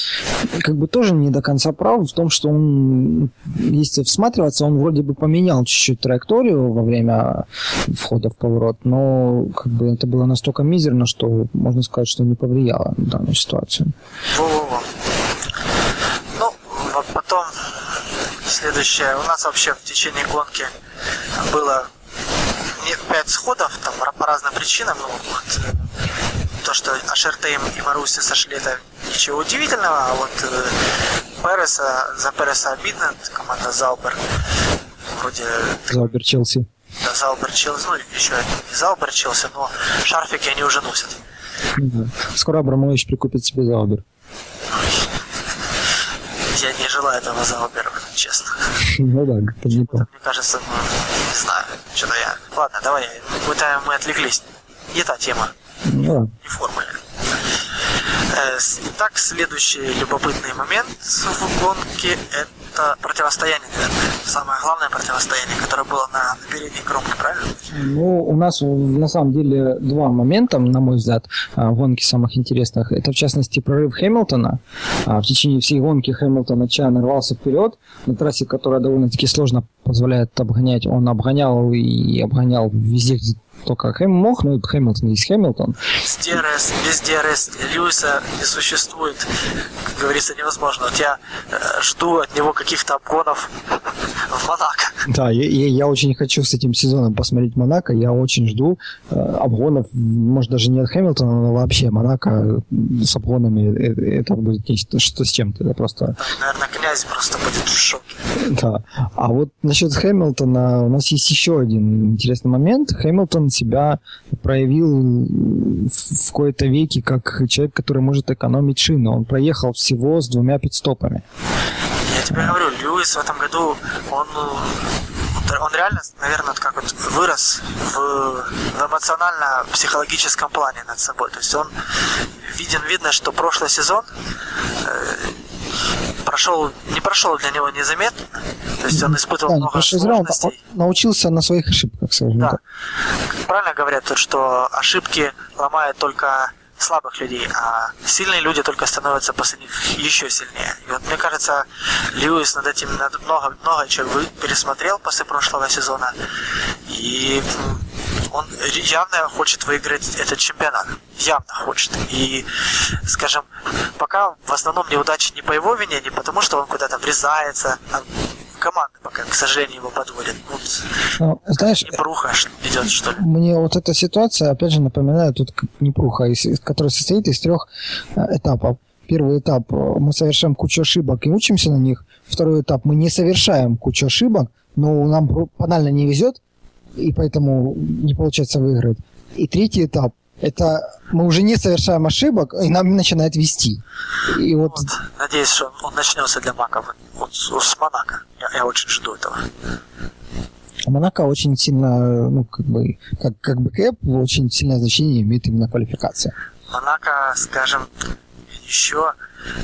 как бы тоже не до конца прав в том, что он, если всматриваться, он вроде бы поменял чуть-чуть траекторию во время входа в поворот, но как бы это было настолько мизерно, что можно сказать, что не повлияло на данную ситуацию. Во-во-во. Ну, потом следующее. У нас вообще в течение гонки было пять сходов, там по разным причинам. Ну, вот, то, что HRT и Маруси сошли, это ничего удивительного, а вот э, Переса, за Переса обидно, команда Заубер, вроде... Заубер Челси. Да, Заубер Челси, ну еще не Заубер Челси, но шарфики они уже носят. Да. Скоро Абрамович прикупит себе Заубер. Я не желаю этого Заубера, честно. Ну да, это не то. Мне кажется, ну, не знаю, что-то я... Ладно, давай, мы, мы отвлеклись. Не та тема. Ну, не формуле. Итак, следующий любопытный момент в гонке это противостояние, наверное, самое главное противостояние, которое было на, на передней кромке, правильно? Ну, у нас на самом деле два момента, на мой взгляд, а, в гонке самых интересных. Это, в частности, прорыв Хэмилтона. А, в течение всей гонки Хэмилтон отчаянно рвался вперед на трассе, которая довольно-таки сложно позволяет обгонять. Он обгонял и обгонял везде, только Хэм мог, но Хэмилтон есть Хэмилтон. Везде РС, везде РС. Льюиса не существует, как говорится, невозможно. Вот я э, жду от него каких-то обгонов в Монако. Да, я, я, очень хочу с этим сезоном посмотреть Монако. Я очень жду э, обгонов, может, даже не от Хэмилтона, но вообще Монако с обгонами. Это, будет нечто, что с чем-то. Это просто... Наверное, князь просто будет в шоке. Да. А вот насчет Хэмилтона у нас есть еще один интересный момент. Хэмилтон себя проявил в какой-то веке как человек, который может экономить шины. Он проехал всего с двумя пидстопами. Я тебе говорю, Льюис в этом году, он он реально, наверное, как вот вырос в, в эмоционально-психологическом плане над собой. То есть он виден, видно, что прошлый сезон э, прошел, не прошел для него незаметно. То есть он испытывал да, много сложностей. Он научился на своих ошибках, скажем да. так. Правильно говорят, что ошибки ломают только слабых людей, а сильные люди только становятся после них еще сильнее. И вот мне кажется, Льюис над этим много, много чего пересмотрел после прошлого сезона, и он явно хочет выиграть этот чемпионат. Явно хочет. И, скажем, пока в основном неудачи не по его вине, не потому, что он куда-то врезается, а команда пока, к сожалению, его подводит. Вот, ну, знаешь, непруха идет, что ли. Мне вот эта ситуация, опять же, напоминает тут непруха, которая состоит из трех э, этапов. Первый этап э, мы совершаем кучу ошибок и учимся на них. Второй этап мы не совершаем кучу ошибок, но нам банально не везет, и поэтому не получается выиграть. И третий этап это мы уже не совершаем ошибок, и нам начинает вести. И вот... вот надеюсь, что он начнется для Мака вот с Монако. Я, я очень жду этого. Монако очень сильно, ну, как бы, как, как бы кэп, очень сильное значение имеет именно квалификация. Монако, скажем, еще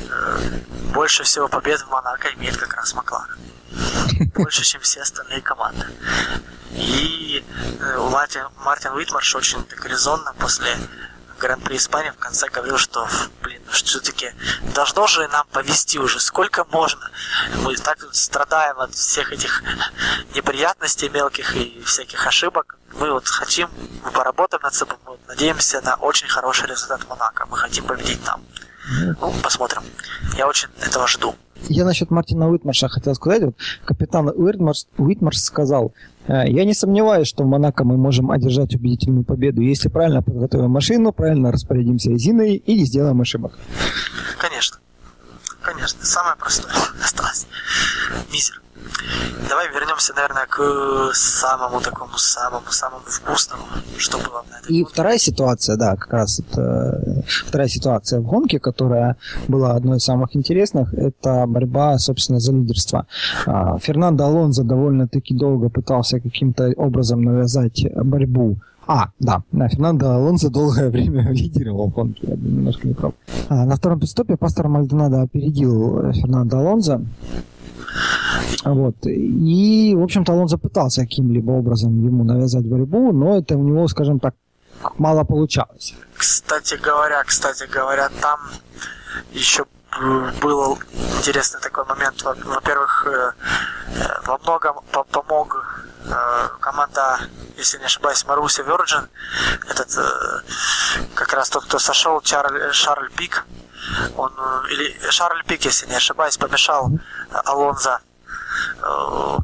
э, больше всего побед в Монако имеет как раз Макларен. Больше, чем все остальные команды. И э, Мартин, Мартин Уитмарш очень так резонно после Гран-при Испании в конце говорил, что, блин, ну все-таки должно же нам повести уже, сколько можно. Мы так страдаем от всех этих неприятностей мелких и всяких ошибок. Мы вот хотим, мы поработаем над собой, мы надеемся на очень хороший результат Монако. Мы хотим победить там. Ну, посмотрим. Я очень этого жду. Я насчет Мартина Уитмарша хотел сказать. Вот капитан Уитмарш, Уитмарш сказал, «Э, я не сомневаюсь, что в Монако мы можем одержать убедительную победу, если правильно подготовим машину, правильно распорядимся резиной и не сделаем ошибок. Конечно. Конечно. Самое простое осталось. Мизер. Давай вернемся, наверное, к самому такому, самому, самому вкусному, что было на этой И гонке. вторая ситуация, да, как раз это, вторая ситуация в гонке, которая была одной из самых интересных, это борьба, собственно, за лидерство. А, Фернандо Алонзо довольно-таки долго пытался каким-то образом навязать борьбу а, да, да, Фернандо Алонсо долгое время лидировал в гонке, я немножко не прав. А, на втором пидстопе пастор Мальдонадо опередил Фернандо Алонсо. Вот. И, в общем-то, он запытался каким-либо образом ему навязать борьбу, но это у него, скажем так, мало получалось. Кстати говоря, кстати говоря, там еще был интересный такой момент. Во-первых, э, э, во многом помог команда, если не ошибаюсь, Маруси Virgin. Этот как раз тот, кто сошел, Чарль, Шарль Пик. Он, или Шарль Пик, если не ошибаюсь, помешал Алонзо Э,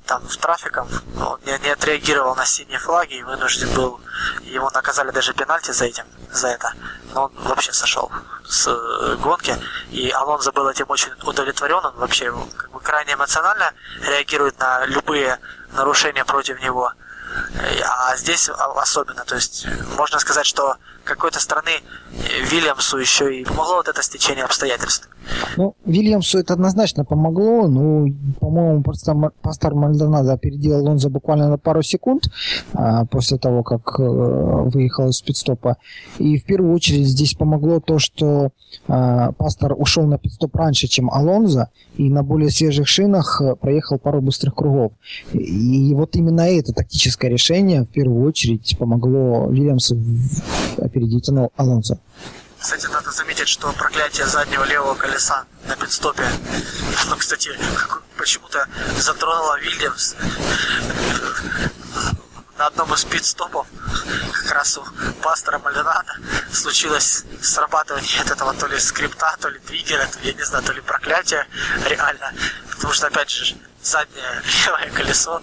там в трафиком, он не, не отреагировал на синие флаги и вынужден был, ему наказали даже пенальти за этим, за это, но он вообще сошел с э, гонки, и Алонзо был этим очень удовлетворен, он вообще как бы, крайне эмоционально реагирует на любые нарушения против него, а здесь особенно, то есть можно сказать, что какой-то стороны э, Вильямсу еще и помогло вот это стечение обстоятельств. Ну, Вильямсу это однозначно помогло. Ну, по-моему, Пастор Мальдонадо опередил Алонзо буквально на пару секунд а, после того, как а, выехал из пидстопа. И в первую очередь здесь помогло то, что а, Пастор ушел на пидстоп раньше, чем Алонзо, и на более свежих шинах проехал пару быстрых кругов. И вот именно это тактическое решение в первую очередь помогло Вильямсу опередить Алонзо. Кстати, надо заметить, что проклятие заднего левого колеса на пидстопе, ну, кстати, почему-то затронуло Вильямс на одном из пидстопов, как раз у пастора Малинана, случилось срабатывание от этого то ли скрипта, то ли двигера, то, я не знаю, то ли проклятие реально. Потому что, опять же, заднее левое колесо,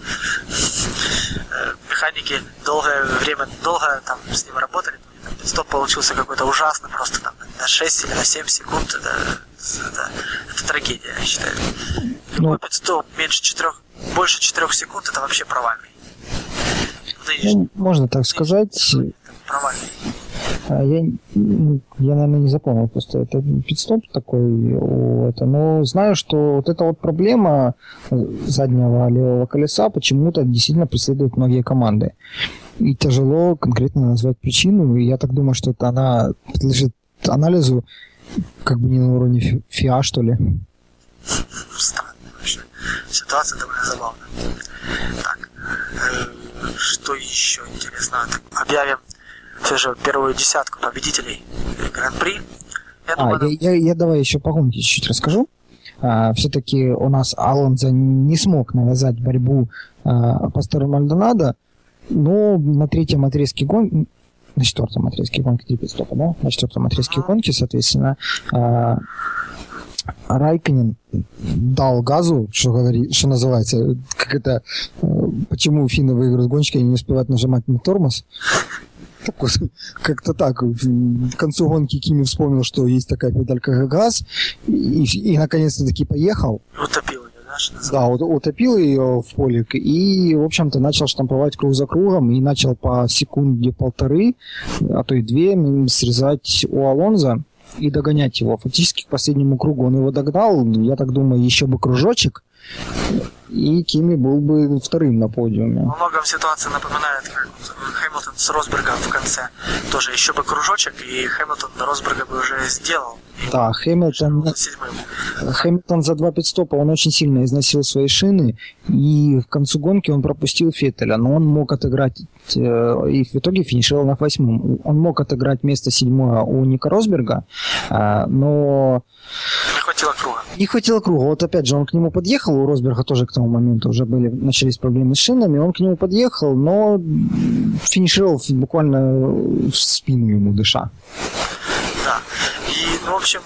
э, механики долгое время, долго там с ним работали, стоп получился какой-то ужасный, просто там на 6 или на 7 секунд, это, это, это трагедия, я считаю. Любой ну, пидстоп меньше 4, больше 4 секунд, это вообще провальный. Ну, можно так сказать. Провальный. А я, я, наверное, не запомнил просто это пидстоп такой, это, но знаю, что вот эта вот проблема заднего левого колеса почему-то действительно преследует многие команды и тяжело конкретно назвать причину. И я так думаю, что это она подлежит анализу как бы не на уровне ФИА, что ли. Странно вообще. Ситуация довольно забавная. Так, э, что еще интересно? Объявим все же первую десятку победителей Гран-при. Я, а, думаю, я, я, я давай еще по гонке чуть-чуть расскажу. А, все-таки у нас Алонзо не смог навязать борьбу а, Пастору Мальдонадо, но на третьем отрезке гонки, на четвертом отрезке гонки 3 пидстопа, да? На четвертом отрезке гонки, соответственно, э, Райконин дал газу, что, говорит, что называется, как это, почему финны выиграют гонщики, они не успевают нажимать на тормоз. Как-то так. В концу гонки Кими вспомнил, что есть такая педалька газ, и, и наконец-то таки поехал. Утопил да, утопил ее в полик и, в общем-то, начал штамповать круг за кругом и начал по секунде полторы, а то и две срезать у Алонза и догонять его. Фактически к последнему кругу он его догнал, я так думаю, еще бы кружочек, и Кими был бы вторым на подиуме. Во многом ситуация напоминает как Хэмилтон с Росбергом в конце. Тоже еще бы кружочек, и Хэмилтон Росберга бы уже сделал. Да, Хэмилтон, Хэмилтон за два пидстопа, он очень сильно износил свои шины, и в концу гонки он пропустил Феттеля, но он мог отыграть, э, и в итоге финишировал на восьмом. Он мог отыграть место седьмое у Ника Росберга, э, но... Не хватило круга. Не хватило круга. Вот опять же, он к нему подъехал, у Росберга тоже к тому моменту уже были, начались проблемы с шинами, он к нему подъехал, но финишировал буквально в спину ему дыша. Ну, в общем,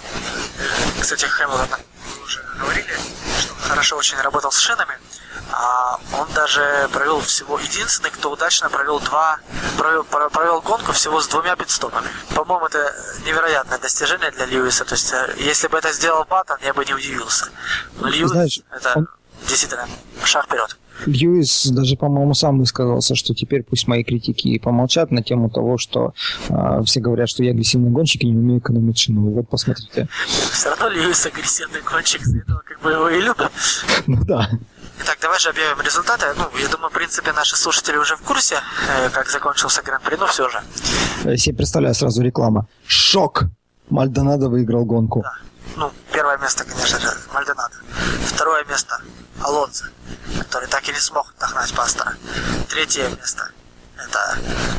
кстати, Хэмилтон, мы уже говорили, что хорошо очень работал с шинами. А он даже провел всего единственный, кто удачно провел два, провел, провел гонку всего с двумя пидстопами. По-моему, это невероятное достижение для Льюиса. То есть, э, если бы это сделал Баттон, я бы не удивился. Но Льюис Знаешь, это он... действительно шаг вперед. Льюис даже, по-моему, сам высказался, что теперь пусть мои критики помолчат на тему того, что э, все говорят, что я агрессивный гонщик и не умею экономить шину. Вот посмотрите. Все равно Льюис агрессивный гонщик, за этого как бы его и любят. Ну да. Итак, давай же объявим результаты. Ну, я думаю, в принципе, наши слушатели уже в курсе, э, как закончился Гран-при, но все же. Я себе представляю сразу реклама. Шок! Мальдонадо выиграл гонку. Да. Ну, первое место, конечно же, Мальдонадо. Второе место Алонзо который так и не смог догнать пастора. Третье место это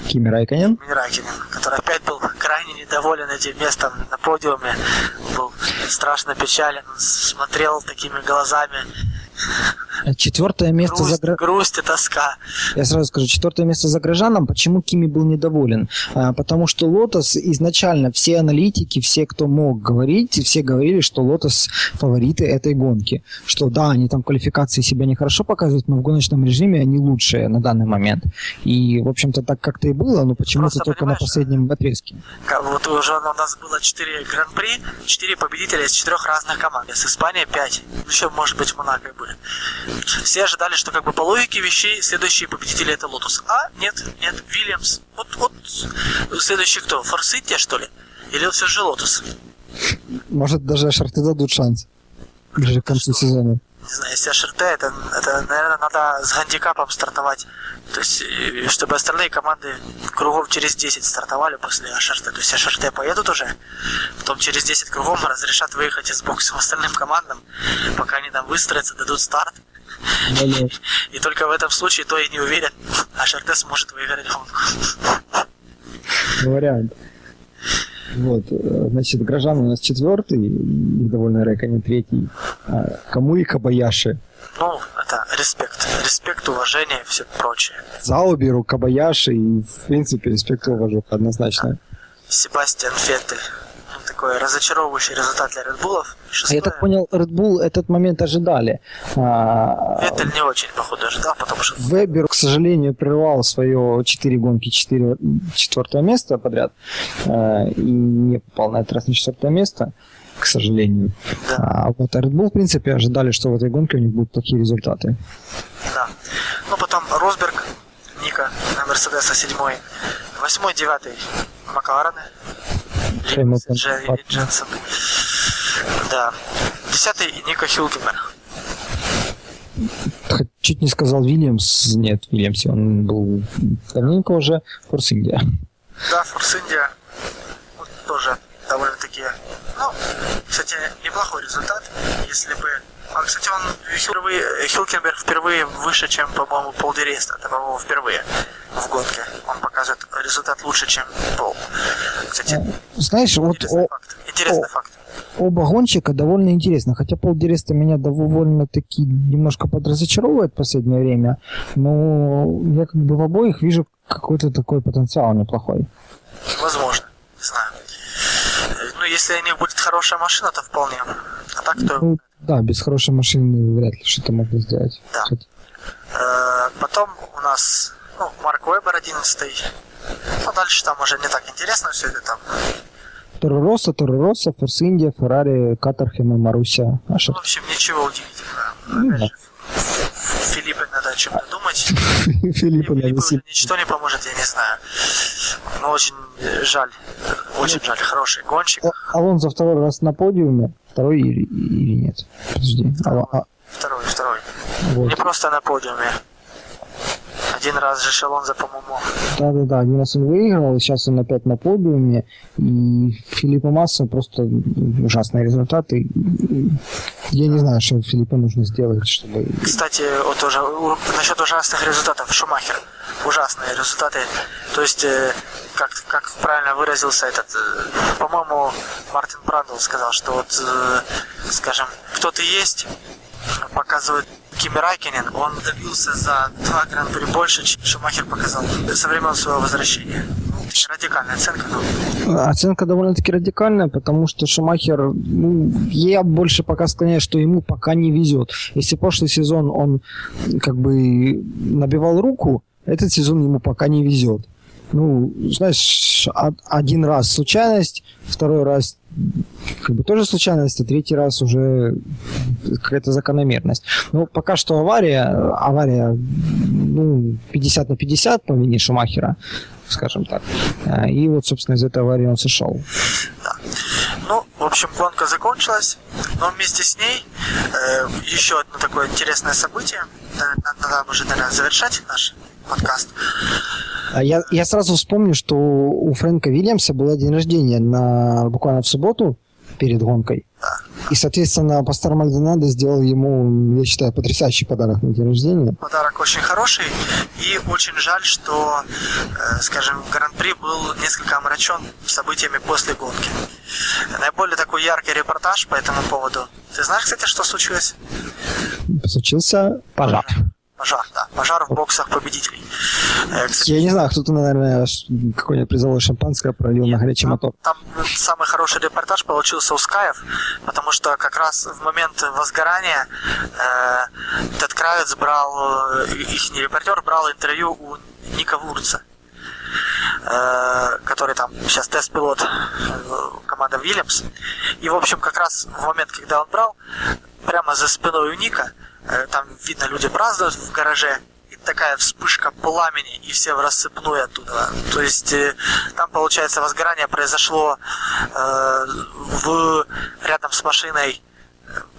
Кими Райконен. Кими Райконен, который опять был крайне недоволен этим местом на подиуме, был страшно печален, смотрел такими глазами Четвертое место грусть, за гра... грусть и тоска. Я сразу скажу, четвертое место за горожаном. Почему Кими был недоволен? А, потому что Лотос изначально все аналитики, все, кто мог говорить, все говорили, что Лотос фавориты этой гонки. Что да, они там в квалификации себя нехорошо показывают, но в гоночном режиме они лучшие на данный момент. И, в общем-то, так как-то и было, но почему-то только на последнем отрезке. Вот уже у нас было 4 гран-при, 4 победителя из четырех разных команд. С Испанией 5. Еще, может быть, Монако были. Все ожидали, что как бы по логике вещей следующие победители это Лотус. А, нет, нет, Вильямс. Вот, вот следующий кто? Форс Индия, что ли? Или все же Лотус? Может, даже HRT дадут шанс. Ближе к концу сезона. Не знаю, если HRT, это, это, наверное, надо с гандикапом стартовать. То есть, чтобы остальные команды кругов через 10 стартовали после HRT. То есть HRT поедут уже, потом через 10 кругов разрешат выехать из бокса остальным командам, пока они там выстроятся, дадут старт. И только в этом случае то и не уверен, а сможет выиграть гонку. Вариант. Вот, э, значит, Грожан у нас четвертый, довольно Рэконин третий. А кому и Кабаяши? Ну, это респект. Респект, уважение и все прочее. Зауберу, Кабаяши и, в принципе, респект и уважуха однозначно. Себастьян Феттель такой разочаровывающий результат для Red Bull. Я так понял, Red Bull этот момент ожидали. Ветель не очень, походу, ожидал, потому что... Вебер, к сожалению, прервал свое 4 гонки 4, четвертое место подряд а, и не попал на этот раз на четвертое место к сожалению. Да. А вот Red Bull, в принципе, ожидали, что в этой гонке у них будут такие результаты. Да. Ну, потом Росберг, Ника на Мерседеса седьмой, восьмой, девятый Макларены, Хэмилтон. Дженсен. Да. Десятый Ника Хилкенберг. Чуть не сказал Вильямс. Нет, Вильямс, он был давненько уже Форс Индия. Да, Форс Индия. Вот тоже довольно-таки... Ну, кстати, неплохой результат, если бы а, кстати, он впервые, Хилкенберг впервые выше, чем, по-моему, Пол Дереста. Это, по-моему, впервые в гонке. Он показывает результат лучше, чем Пол. Кстати, знаешь, интересный вот... Факт. Интересный о, факт. Оба гонщика довольно интересно. Хотя Пол Дереста меня довольно-таки немножко подразочаровывает в последнее время, но я как бы в обоих вижу какой-то такой потенциал неплохой. Возможно, не знаю. Ну, если у них будет хорошая машина, то вполне. А так то... Ну, да, без хорошей машины вряд ли что-то можно сделать. Да. Хоть... Э, потом у нас ну, Марк Вебер 11 Ну, дальше там уже не так интересно все это там. Торо Росса, Форс Индия, Феррари, Катархем и Маруся. А ну, в общем, ничего удивительного. Ну, да. Филиппе надо о чем-то думать. Филиппу надо Ничто не поможет, я не знаю. Но очень жаль. Очень жаль. Хороший гонщик. Алонзо второй раз на подиуме. Второй или, или нет? Подожди. А, второй, второй. Вот. Не просто на подиуме. Один раз же Шалонза, по-моему. Да-да-да, один раз он выиграл, сейчас он опять на подиуме, и Филиппа Масса просто ужасные результаты. Я не знаю, что Филиппу нужно сделать, чтобы... Кстати, вот тоже насчет ужасных результатов. Шумахер. Ужасные результаты. То есть, э, как, как правильно выразился этот, э, по-моему, Мартин Брандл сказал, что вот, э, скажем, кто-то есть, показывает Кими Райкинен, он добился за два гран-при больше, чем Шумахер показал со времен своего возвращения. Ну, радикальная оценка. Оценка довольно-таки радикальная, потому что Шумахер, ну, я больше пока склоняюсь, что ему пока не везет. Если прошлый сезон он как бы набивал руку, этот сезон ему пока не везет. Ну, знаешь, один раз случайность, второй раз как бы тоже случайность, а третий раз уже какая-то закономерность. Ну, пока что авария, авария, ну, 50 на 50 по вине Шумахера, скажем так. А, и вот, собственно, из этой аварии он сошел. Ну, в общем, гонка закончилась, но вместе с ней э, еще одно такое интересное событие. Надо уже, наверное, завершать наш подкаст. А я, я сразу вспомню, что у Фрэнка Вильямса был день рождения на, буквально в субботу перед гонкой. И, соответственно, пастор Мальдонадо сделал ему, я считаю, потрясающий подарок на день рождения. Подарок очень хороший. И очень жаль, что, э, скажем, Гран-при был несколько омрачен событиями после гонки. Наиболее такой яркий репортаж по этому поводу. Ты знаешь, кстати, что случилось? Случился пожар. пожар. Пожар, да. Пожар в боксах победителей. Э, Я не знаю, кто-то, наверное, какое-нибудь призовое шампанское пролил на горячий там, мотор. Там самый хороший репортаж получился у Скаев, потому что как раз в момент возгорания э, Тед Кравец брал, э, их репортер брал интервью у Ника Вурца э, который там сейчас тест-пилот команды Вильямс. И, в общем, как раз в момент, когда он брал, прямо за спиной у Ника там видно, люди празднуют в гараже, и такая вспышка пламени, и все в рассыпную оттуда. То есть э, там, получается, возгорание произошло э, в, рядом с машиной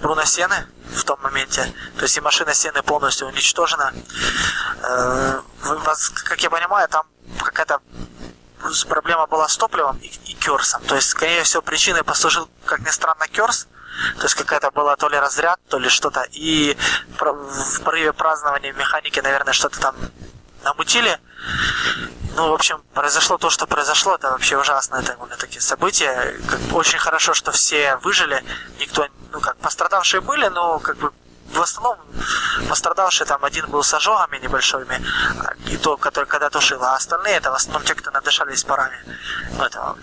Бруно Сены в том моменте. То есть и машина Сены полностью уничтожена. Э, как я понимаю, там какая-то проблема была с топливом и, и керсом. То есть, скорее всего, причиной послужил, как ни странно, керс. То есть какая-то была то ли разряд, то ли что-то. И в порыве празднования механики, наверное, что-то там намутили. Ну, в общем, произошло то, что произошло. Это вообще ужасно. Это такие события. Как, очень хорошо, что все выжили. Никто, ну, как пострадавшие были, но как бы в основном пострадавшие там один был с ожогами небольшими, и то, который когда тушил, а остальные это в основном те, кто надышались парами. Ну, это,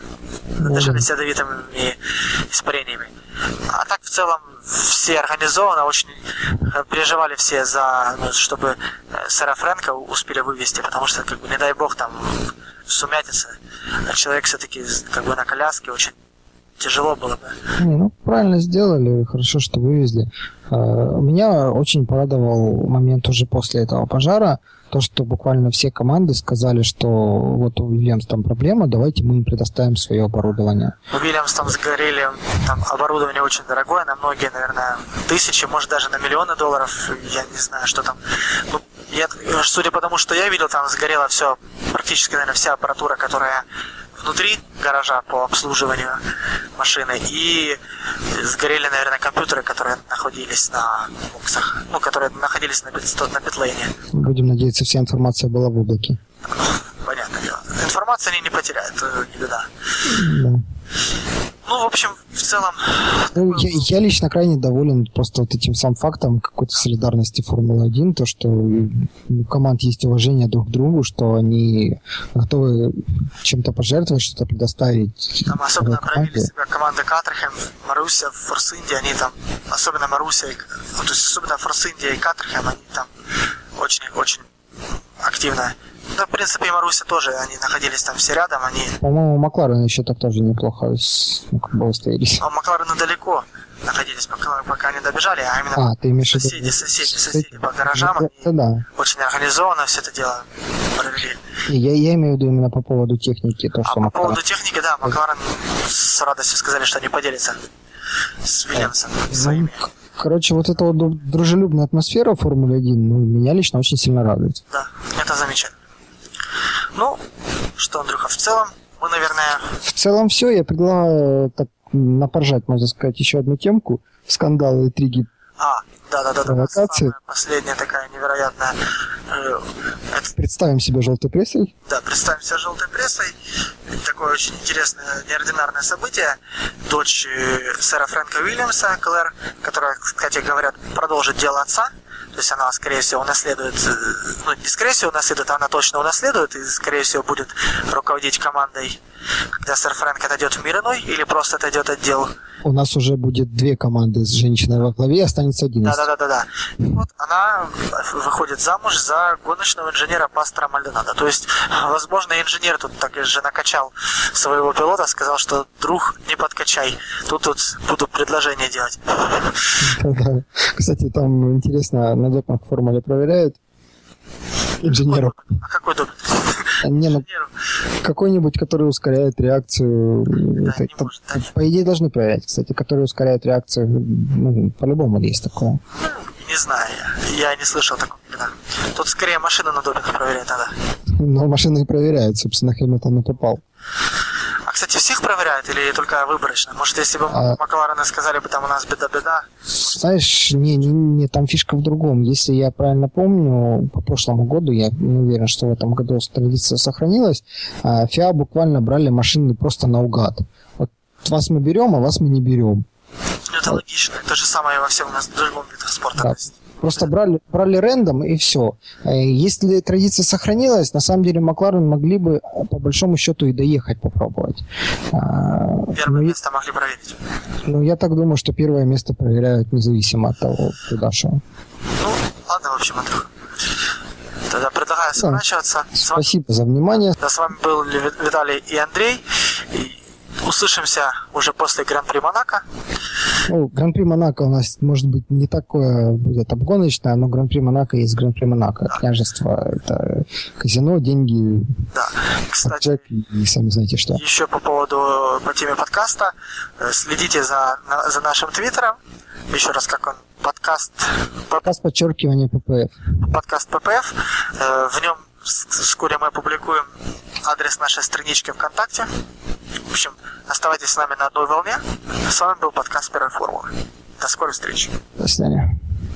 надышались ядовитыми испарениями. А так в целом все организованно, очень э, переживали все за, ну, чтобы э, сэра Фрэнка успели вывести, потому что, как бы, не дай бог, там сумятица, а человек все-таки как бы на коляске очень тяжело было бы. Не, ну, правильно сделали, хорошо, что вывезли. А, меня очень порадовал момент уже после этого пожара, то, что буквально все команды сказали, что вот у Вильямс там проблема, давайте мы им предоставим свое оборудование. У Вильямс там сгорели, там оборудование очень дорогое, на многие, наверное, тысячи, может даже на миллионы долларов, я не знаю, что там. Ну, я, судя по тому, что я видел, там сгорело все, практически, наверное, вся аппаратура, которая внутри гаража по обслуживанию машины и сгорели, наверное, компьютеры, которые находились на боксах, ну, которые находились на, на питлейне. Будем надеяться, вся информация была в облаке. Понятное дело. Информация они не потеряют, э, не беда. Да. Ну, в общем, в целом... Ну, я, я лично крайне доволен просто вот этим сам фактом какой-то солидарности Формулы-1, то, что у команд есть уважение друг к другу, что они готовы чем-то пожертвовать, что-то предоставить. Там особенно проявили себя команда Катерхем, Маруся, Форс Индия, они там, особенно Маруся, ну, то есть особенно Форс Индия и Катерхем, они там очень-очень активно да, в принципе, и Маруся тоже, они находились там все рядом, они... По-моему, Макларен еще так тоже неплохо с, ну, как бы выстоялись. А Макларены далеко находились, пока, пока они добежали, а именно а, ты имеешь соседи, соседи, соседи по гаражам, это, это да. очень организованно все это дело провели. Я, я имею в виду именно по поводу техники, то, что а Макларен... по поводу техники, да, Макларен с радостью сказали, что они поделятся с Вильямсом ну, своими. Короче, вот эта вот дружелюбная атмосфера Формулы 1, ну, меня лично очень сильно радует. Да, это замечательно. Ну, что, Андрюха, в целом мы, наверное... В целом все. Я предлагаю так напоржать, можно сказать, еще одну темку. Скандалы, интриги. А, да-да-да. Провокации. Последняя такая невероятная... Э, это... Представим себя желтой прессой. Да, представим себя желтой прессой. Такое очень интересное, неординарное событие. Дочь э, сэра Фрэнка Уильямса, Клэр, которая, кстати, говорят, продолжит дело отца. То есть она, скорее всего, унаследует, э, ну, не скорее всего унаследует, а она точно унаследует и, скорее всего, будет руководить командой, когда сэр Фрэнк отойдет в мир иной или просто отойдет от дел. У нас уже будет две команды с женщиной во главе, останется один. Да-да-да-да. Вот она выходит замуж за гоночного инженера пастора Мальдонада. То есть, возможно, инженер тут так же накачал своего пилота, сказал, что друг, не подкачай. Тут тут буду предложение делать. Кстати, там интересно, на допинг формуле проверяют инженеров. А какой допинг? Не, ну, какой-нибудь, который ускоряет реакцию. Да, это, это, может, да, по идее должны проверять, кстати, который ускоряет реакцию. Ну, по-любому есть такое. Ну, не знаю, я, не слышал такого. Да. Тут скорее машину на допинг проверять надо. Но машины и проверяют, собственно, Хэмилтон и попал. А, кстати, всех проверяют или только выборочно? Может, если бы а... Макларены сказали бы, там у нас беда-беда? Знаешь, не, не, не, там фишка в другом. Если я правильно помню, по прошлому году, я не уверен, что в этом году традиция сохранилась, а, ФИА буквально брали машины просто наугад. Вот вас мы берем, а вас мы не берем. Ну, это логично. Это же самое во всем у нас в другом виде спорта. Да. Просто брали, брали рендом и все. Э, если традиция сохранилась, на самом деле Макларен могли бы по большому счету и доехать попробовать. А, первое ну, место могли проверить. Ну, я так думаю, что первое место проверяют независимо от того, куда шел. Ну, ладно, в общем, Андрюх. Тогда предлагаю сворачиваться. Да. Спасибо вами, за внимание. Да, с вами был Виталий и Андрей. Услышимся уже после Гран-при Монако. Ну, Гран-при Монако у нас, может быть, не такое будет обгоночное, но Гран-при Монако есть Гран-при Монако. Княжество — это казино, деньги, Да. Кстати, Джек и сами знаете что. еще по поводу, по теме подкаста, э, следите за, за нашим твиттером. Еще раз, как он, подкаст, Подкаст подчеркивание ППФ. подкаст ППФ. Э, В нем вскоре мы опубликуем адрес нашей странички ВКонтакте. В общем, оставайтесь с нами на одной волне. С вами был подкаст Первой формулы. До скорой встречи. До свидания.